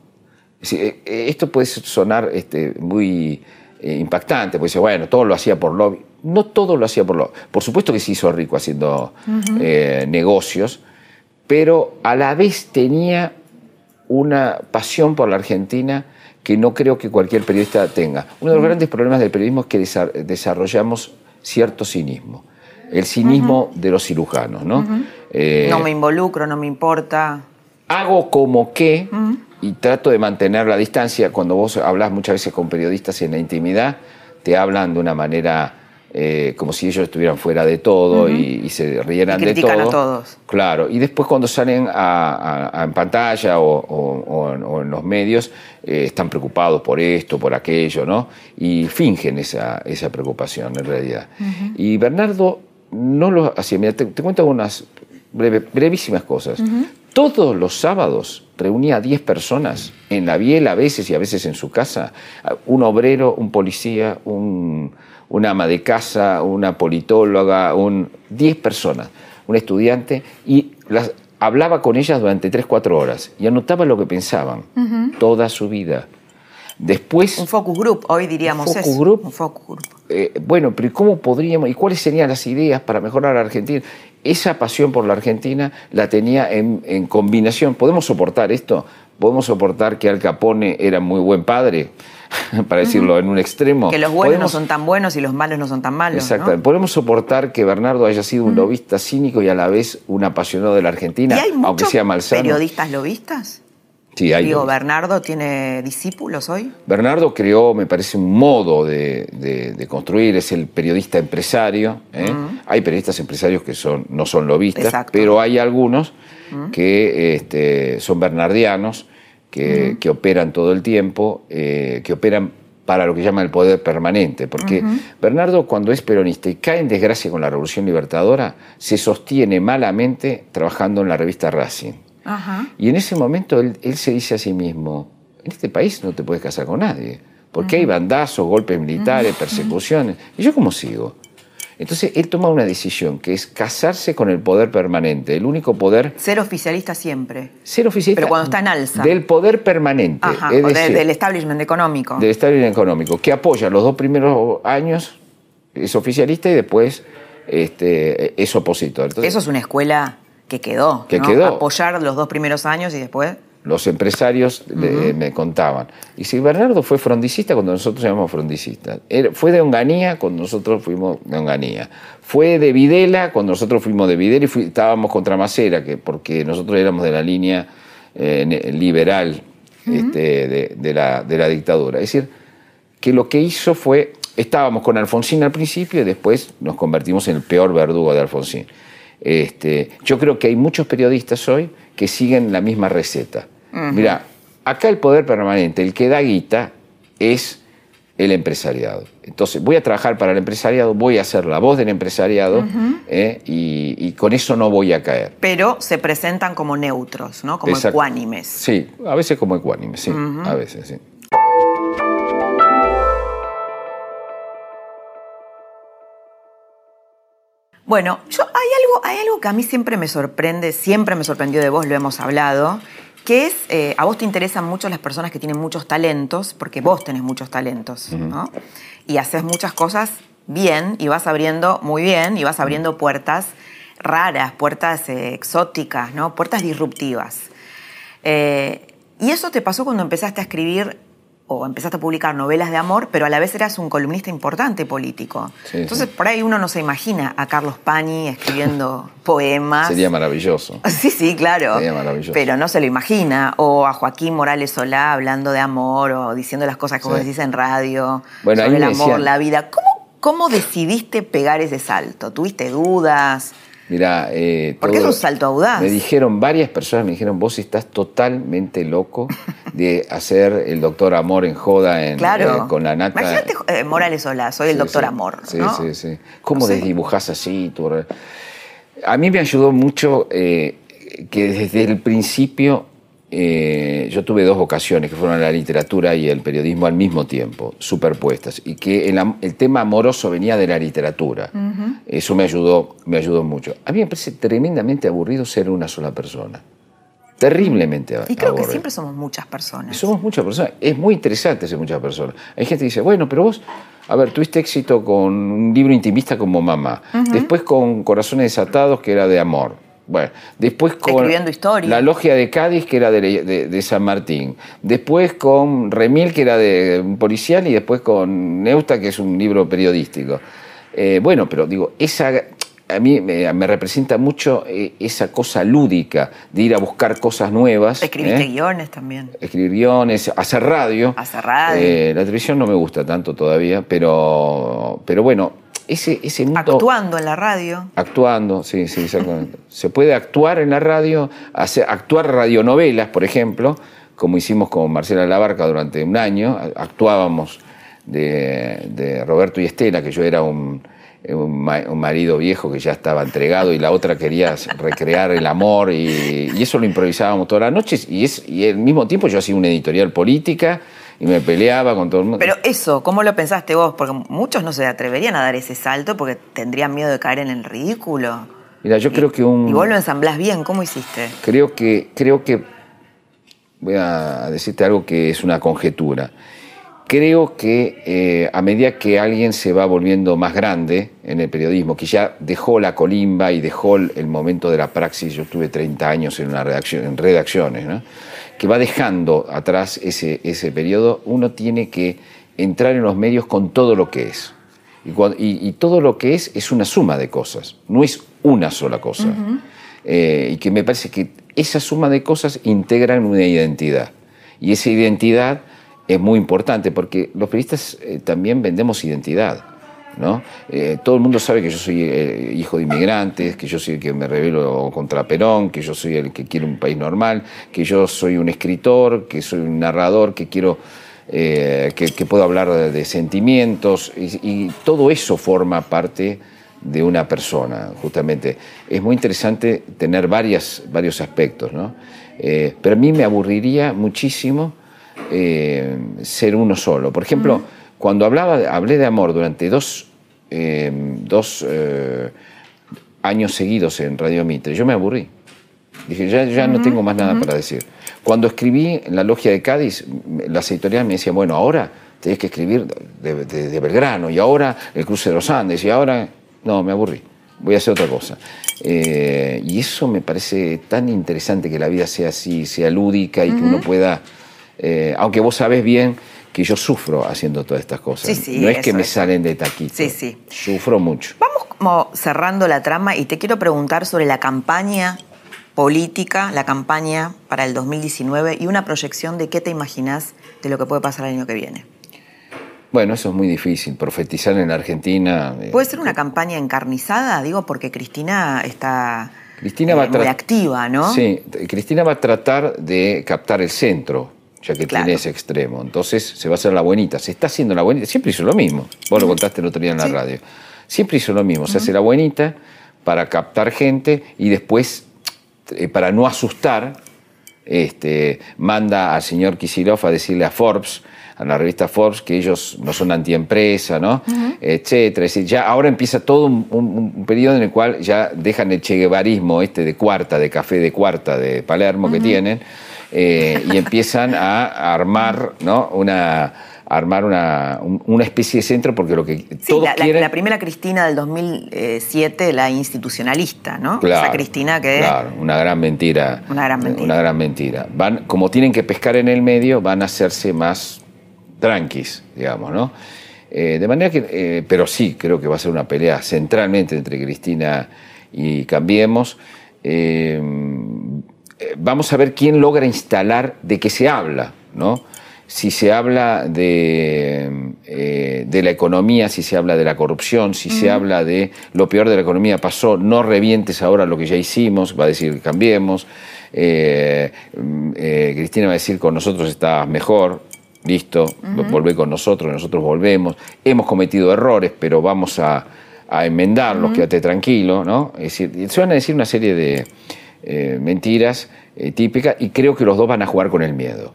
Eh, eh, esto puede sonar este, muy eh, impactante, porque dice, bueno, todo lo hacía por lobby. No todo lo hacía por lobby. Por supuesto que se hizo rico haciendo negocios, pero a la vez tenía una pasión por la Argentina que no creo que cualquier periodista tenga. Uno de los grandes problemas del periodismo es que desarrollamos cierto cinismo, el cinismo de los cirujanos, ¿no? Eh, no me involucro, no me importa. Hago como que y trato de mantener la distancia. Cuando vos hablas muchas veces con periodistas en la intimidad, te hablan de una manera eh, como si ellos estuvieran fuera de todo y, se rieran de todo. a todos. Claro, y después cuando salen en pantalla o, en los medios, eh, están preocupados por esto, por aquello, ¿no? Y fingen esa, esa preocupación en realidad. Y Bernardo no lo hacía. Mira, te, cuento algunas brevísimas cosas. Todos los sábados reunía a 10 personas en la biela a veces y a veces en su casa. Un obrero, un policía, un una ama de casa, una politóloga, un, 10 personas, un estudiante, y las, hablaba con ellas durante 3, 4 horas y anotaba lo que pensaban toda su vida. Después, un focus group, hoy diríamos un focus Group, un focus group. Eh, bueno, pero ¿cómo podríamos, y cuáles serían las ideas para mejorar a la Argentina? Esa pasión por la Argentina la tenía en, en combinación. ¿Podemos soportar esto? ¿Podemos soportar que Al Capone era muy buen padre? para decirlo en un extremo. Que los buenos no son tan buenos y los malos no son tan malos. Exacto. Podemos soportar que Bernardo haya sido un lobista cínico y a la vez un apasionado de la Argentina, aunque sea malsano. periodistas lobistas? Sí, hay. Digo, ¿Bernardo tiene discípulos hoy? Bernardo creó, me parece, un modo de, construir, es el periodista empresario. ¿eh? Hay periodistas empresarios que son, no son lobistas, pero hay algunos que este, son bernardianos que, operan todo el tiempo, eh, que operan para lo que llama el poder permanente, porque Bernardo cuando es peronista y cae en desgracia con la Revolución Libertadora, se sostiene malamente trabajando en la revista Racing. Y en ese momento él, se dice a sí mismo, en este país no te puedes casar con nadie, porque hay bandazos, golpes militares, persecuciones. ¿Y yo cómo sigo? Entonces él toma una decisión que es casarse con el poder permanente, el único poder. Ser oficialista siempre. Ser oficialista. Pero cuando está en alza. Del poder permanente. Ajá, o del establishment económico. Del establishment económico, que apoya los dos primeros años, es oficialista y después este, es opositor. Eso es una escuela que quedó. Que quedó. Apoyar los dos primeros años y después los empresarios me contaban. Y si Bernardo fue frondicista cuando nosotros llamamos frondicistas. Fue de Onganía cuando nosotros fuimos de Onganía. Fue de Videla cuando nosotros fuimos de Videla y estábamos contra Macera, que, porque nosotros éramos de la línea eh, liberal este, de, la, de la dictadura. Es decir, que lo que hizo fue, estábamos con Alfonsín al principio y después nos convertimos en el peor verdugo de Alfonsín. Este, yo creo que hay muchos periodistas hoy que siguen la misma receta. Mira, acá el poder permanente, el que da guita, es el empresariado. Entonces, voy a trabajar para el empresariado, voy a ser la voz del empresariado eh, y, con eso no voy a caer. Pero se presentan como neutros, ¿no? Como ecuánimes. Sí, a veces como ecuánimes, sí, a veces, sí. Bueno, yo, hay, algo, hay algo que a mí siempre me sorprende, siempre me sorprendió de vos, lo hemos hablado, que es, eh, a vos te interesan mucho las personas que tienen muchos talentos, porque vos tenés muchos talentos, ¿no? Y haces muchas cosas bien y vas abriendo muy bien y vas abriendo puertas raras, puertas eh, exóticas, ¿no? Puertas disruptivas. Eh, y eso te pasó cuando empezaste a escribir o empezaste a publicar novelas de amor, pero a la vez eras un columnista importante político. Entonces, por ahí uno no se imagina a Carlos Pani escribiendo poemas. Sería maravilloso. Sí, sí, claro. Sería maravilloso. Pero no se lo imagina. O a Joaquín Morales Solá hablando de amor o diciendo las cosas que vos decís en radio sobre el amor, la vida. ¿Cómo, ¿Cómo decidiste pegar ese salto? ¿Tuviste dudas? Mira, eh, ¿por qué es un salto audaz? Me dijeron, varias personas me dijeron, vos estás totalmente loco de hacer el doctor Amor en joda en, claro. Eh, con la nata. Imagínate eh, Morales Sola, soy el doctor Amor. Sí, sí, sí. ¿Cómo desdibujás así? A mí me ayudó mucho que desde el principio eh, yo tuve dos vocaciones que fueron la literatura y el periodismo al mismo tiempo, superpuestas, y que el, tema amoroso venía de la literatura. Eso me ayudó, me ayudó mucho. A mí me parece tremendamente aburrido ser una sola persona. Terriblemente aburrido. Y creo que siempre somos muchas personas. Somos muchas personas. Es muy interesante ser muchas personas. Hay gente que dice, bueno, pero vos, a ver, tuviste éxito con un libro intimista como Mamá, después con Corazones Desatados, que era de amor bueno, después con la logia de Cádiz, que era de, San Martín. Después con Remil, que era de policial, y después con Neusta, que es un libro periodístico. Eh, bueno, pero digo, esa a mí me, representa mucho eh, esa cosa lúdica de ir a buscar cosas nuevas. Escribiste ¿eh? guiones también. Escribir guiones, hacer radio. Hacer radio. la televisión no me gusta tanto todavía, pero, pero bueno, ese, ese Actuando en la radio. Actuando, sí, sí, exactamente. Se puede actuar en la radio, hacer, actuar radionovelas, por ejemplo, como hicimos con Marcela Labarca durante un año. Actuábamos de, Roberto y Estela, que yo era un, un, marido viejo que ya estaba entregado y la otra quería recrear el amor y, eso lo improvisábamos todas las noches y, es, y al mismo tiempo yo hacía una editorial política y me peleaba con todo el mundo. Pero eso, ¿cómo lo pensaste vos? Porque muchos no se atreverían a dar ese salto porque tendrían miedo de caer en el ridículo. Mira, yo creo que un... Y vos lo ensamblás bien, ¿cómo hiciste? Creo que, creo que, voy a decirte algo que es una conjetura. Creo que eh, a medida que alguien se va volviendo más grande en el periodismo, que ya dejó la colimba y dejó el momento de la praxis, yo tuve 30 años en, una redacción, en redacciones, ¿no? Que va dejando atrás ese, ese periodo, uno tiene que entrar en los medios con todo lo que es. Y, todo lo que es es una suma de cosas, no es una sola cosa. Eh, y que me parece que esa suma de cosas integran una identidad. Y esa identidad es muy importante porque los periodistas eh, también vendemos identidad. ¿No? Eh, todo el mundo sabe que yo soy eh, hijo de inmigrantes, que yo soy el que me rebelo contra Perón, que yo soy el que quiere un país normal, que yo soy un escritor, que soy un narrador, que quiero eh, que, puedo hablar de, sentimientos y, todo eso forma parte de una persona, justamente. Es muy interesante tener varios aspectos, ¿no? pero a mí me aburriría muchísimo ser uno solo. Por ejemplo, cuando hablaba, hablé de amor durante dos eh, dos eh, años seguidos en Radio Mitre, yo me aburrí. Dije, ya, ya no tengo más nada para decir. Cuando escribí en la logia de Cádiz, las editoriales me decían, bueno, ahora tenés que escribir de, de Belgrano, y ahora el cruce de los Andes, y ahora... No, me aburrí voy a hacer otra cosa. Eh, y eso me parece tan interesante que la vida sea así, sea lúdica y que uno pueda, eh, aunque vos sabés bien que yo sufro haciendo todas estas cosas. no es que me salen de taquito. Sí, sí. Sufro mucho. Vamos como cerrando la trama y te quiero preguntar sobre la campaña política, la campaña para el 2019 y una proyección de qué te imaginas de lo que puede pasar el año que viene. Bueno, eso es muy difícil, profetizar en Argentina. Eh, ¿Puede ser una campaña encarnizada? Digo, porque Cristina está Cristina eh, muy activa, ¿no? Sí, Cristina va a tratar de captar el centro, ya que tiene ese extremo. Entonces se va a hacer la buenita. Se está haciendo la buenita. Siempre hizo lo mismo. Vos lo contaste el otro día en la radio. Siempre hizo lo mismo. Se hace la buenita para captar gente y después, eh, para no asustar, este, manda al señor Kisilov a decirle a Forbes a la revista Forbes que ellos no son antiempresa, ¿no? Etcétera. Es decir, ya ahora empieza todo un, periodo en el cual ya dejan el cheguevarismo este de cuarta, de café de cuarta de Palermo que tienen, eh, y empiezan a armar, ¿no? Una armar una, una, especie de centro porque lo que todos la, quieren... la, primera Cristina del 2007, la institucionalista, ¿no? Esa Cristina que... Claro, una gran mentira. Una gran mentira. Una gran mentira. Van, como tienen que pescar en el medio, van a hacerse más tranquis, digamos, ¿no? Eh, de manera que, eh, pero sí, creo que va a ser una pelea centralmente entre Cristina y Cambiemos. Eh, vamos a ver quién logra instalar de qué se habla, ¿no? Si se habla de, de la economía, si se habla de la corrupción, si se habla de lo peor de la economía pasó, no revientes ahora lo que ya hicimos, va a decir cambiemos. Cristina va a decir con nosotros está mejor, listo, volvé con nosotros, nosotros volvemos, hemos cometido errores, pero vamos a, enmendarlos, quédate tranquilo, ¿no? Es decir, se van a decir una serie de eh, mentiras eh, típicas y creo que los dos van a jugar con el miedo.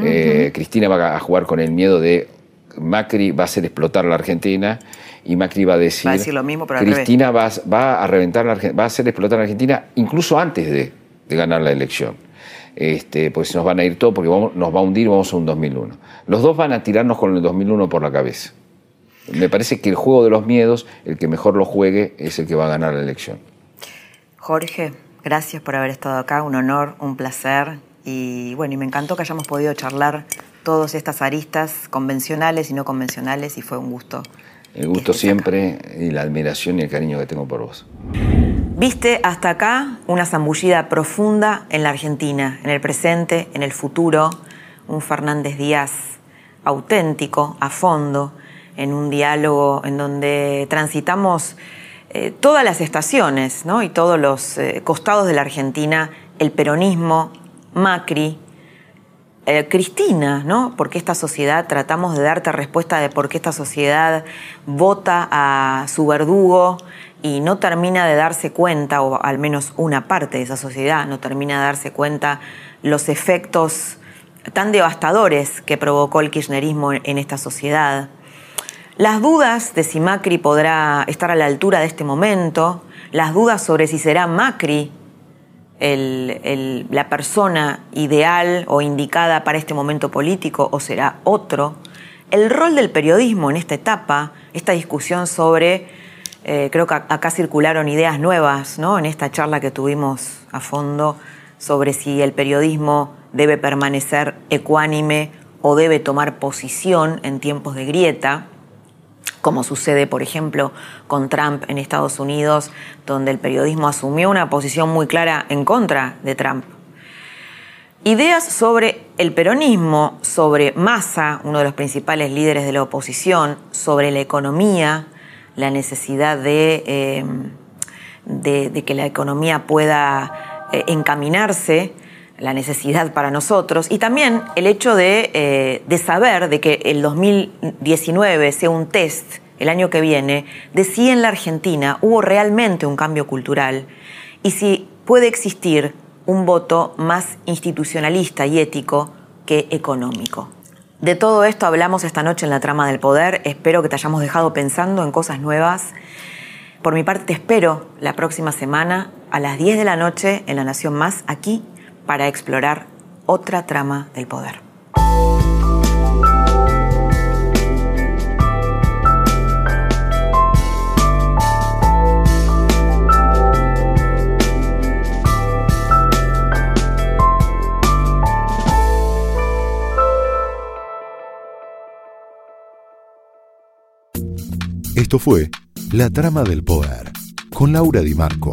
Eh, Cristina va a jugar con el miedo de Macri va a hacer explotar la Argentina y Macri va a decir, va lo mismo, pero Cristina va, va, a reventar la, va a hacer explotar la Argentina incluso antes de ganar la elección este, pues nos van a ir todo porque nos va a hundir, vamos a un 2001. Los dos van a tirarnos con el 2001 por la cabeza. Me parece que el juego de los miedos, el que mejor lo juegue, es el que va a ganar la elección. Jorge, gracias por haber estado acá, un honor, un placer. Y bueno, y me encantó que hayamos podido charlar todas estas aristas convencionales y no convencionales y fue un gusto. El gusto siempre y la admiración y el cariño que tengo por vos. Viste hasta acá una zambullida profunda en la Argentina, en el presente, en el futuro, un Fernández Díaz auténtico, a fondo, en un diálogo en donde transitamos eh, todas las estaciones ¿no? y todos los eh, costados de la Argentina, el peronismo, Macri, eh, Cristina, ¿no? Porque esta sociedad, tratamos de darte respuesta de por qué esta sociedad vota a su verdugo y no termina de darse cuenta, o al menos una parte de esa sociedad no termina de darse cuenta los efectos tan devastadores que provocó el kirchnerismo en esta sociedad. Las dudas de si Macri podrá estar a la altura de este momento, las dudas sobre si será Macri la persona ideal o indicada para este momento político o será otro, el rol del periodismo en esta etapa, esta discusión sobre eh, creo que acá circularon ideas nuevas ¿no? en esta charla que tuvimos a fondo sobre si el periodismo debe permanecer ecuánime o debe tomar posición en tiempos de grieta, como sucede, por ejemplo, con Trump en Estados Unidos, donde el periodismo asumió una posición muy clara en contra de Trump. Ideas sobre el peronismo, sobre Massa, uno de los principales líderes de la oposición, sobre la economía, la necesidad de, eh, que la economía pueda eh, encaminarse, la necesidad para nosotros, y también el hecho de, eh, de saber de que el 2019 sea un test el año que viene de si en la Argentina hubo realmente un cambio cultural y si puede existir un voto más institucionalista y ético que económico. De todo esto hablamos esta noche en la trama del poder. Espero que te hayamos dejado pensando en cosas nuevas. Por mi parte te espero la próxima semana a las 10 de la noche en La Nación Más, aquí, para explorar otra trama del poder. Esto fue La Trama del Poder con Laura Di Marco,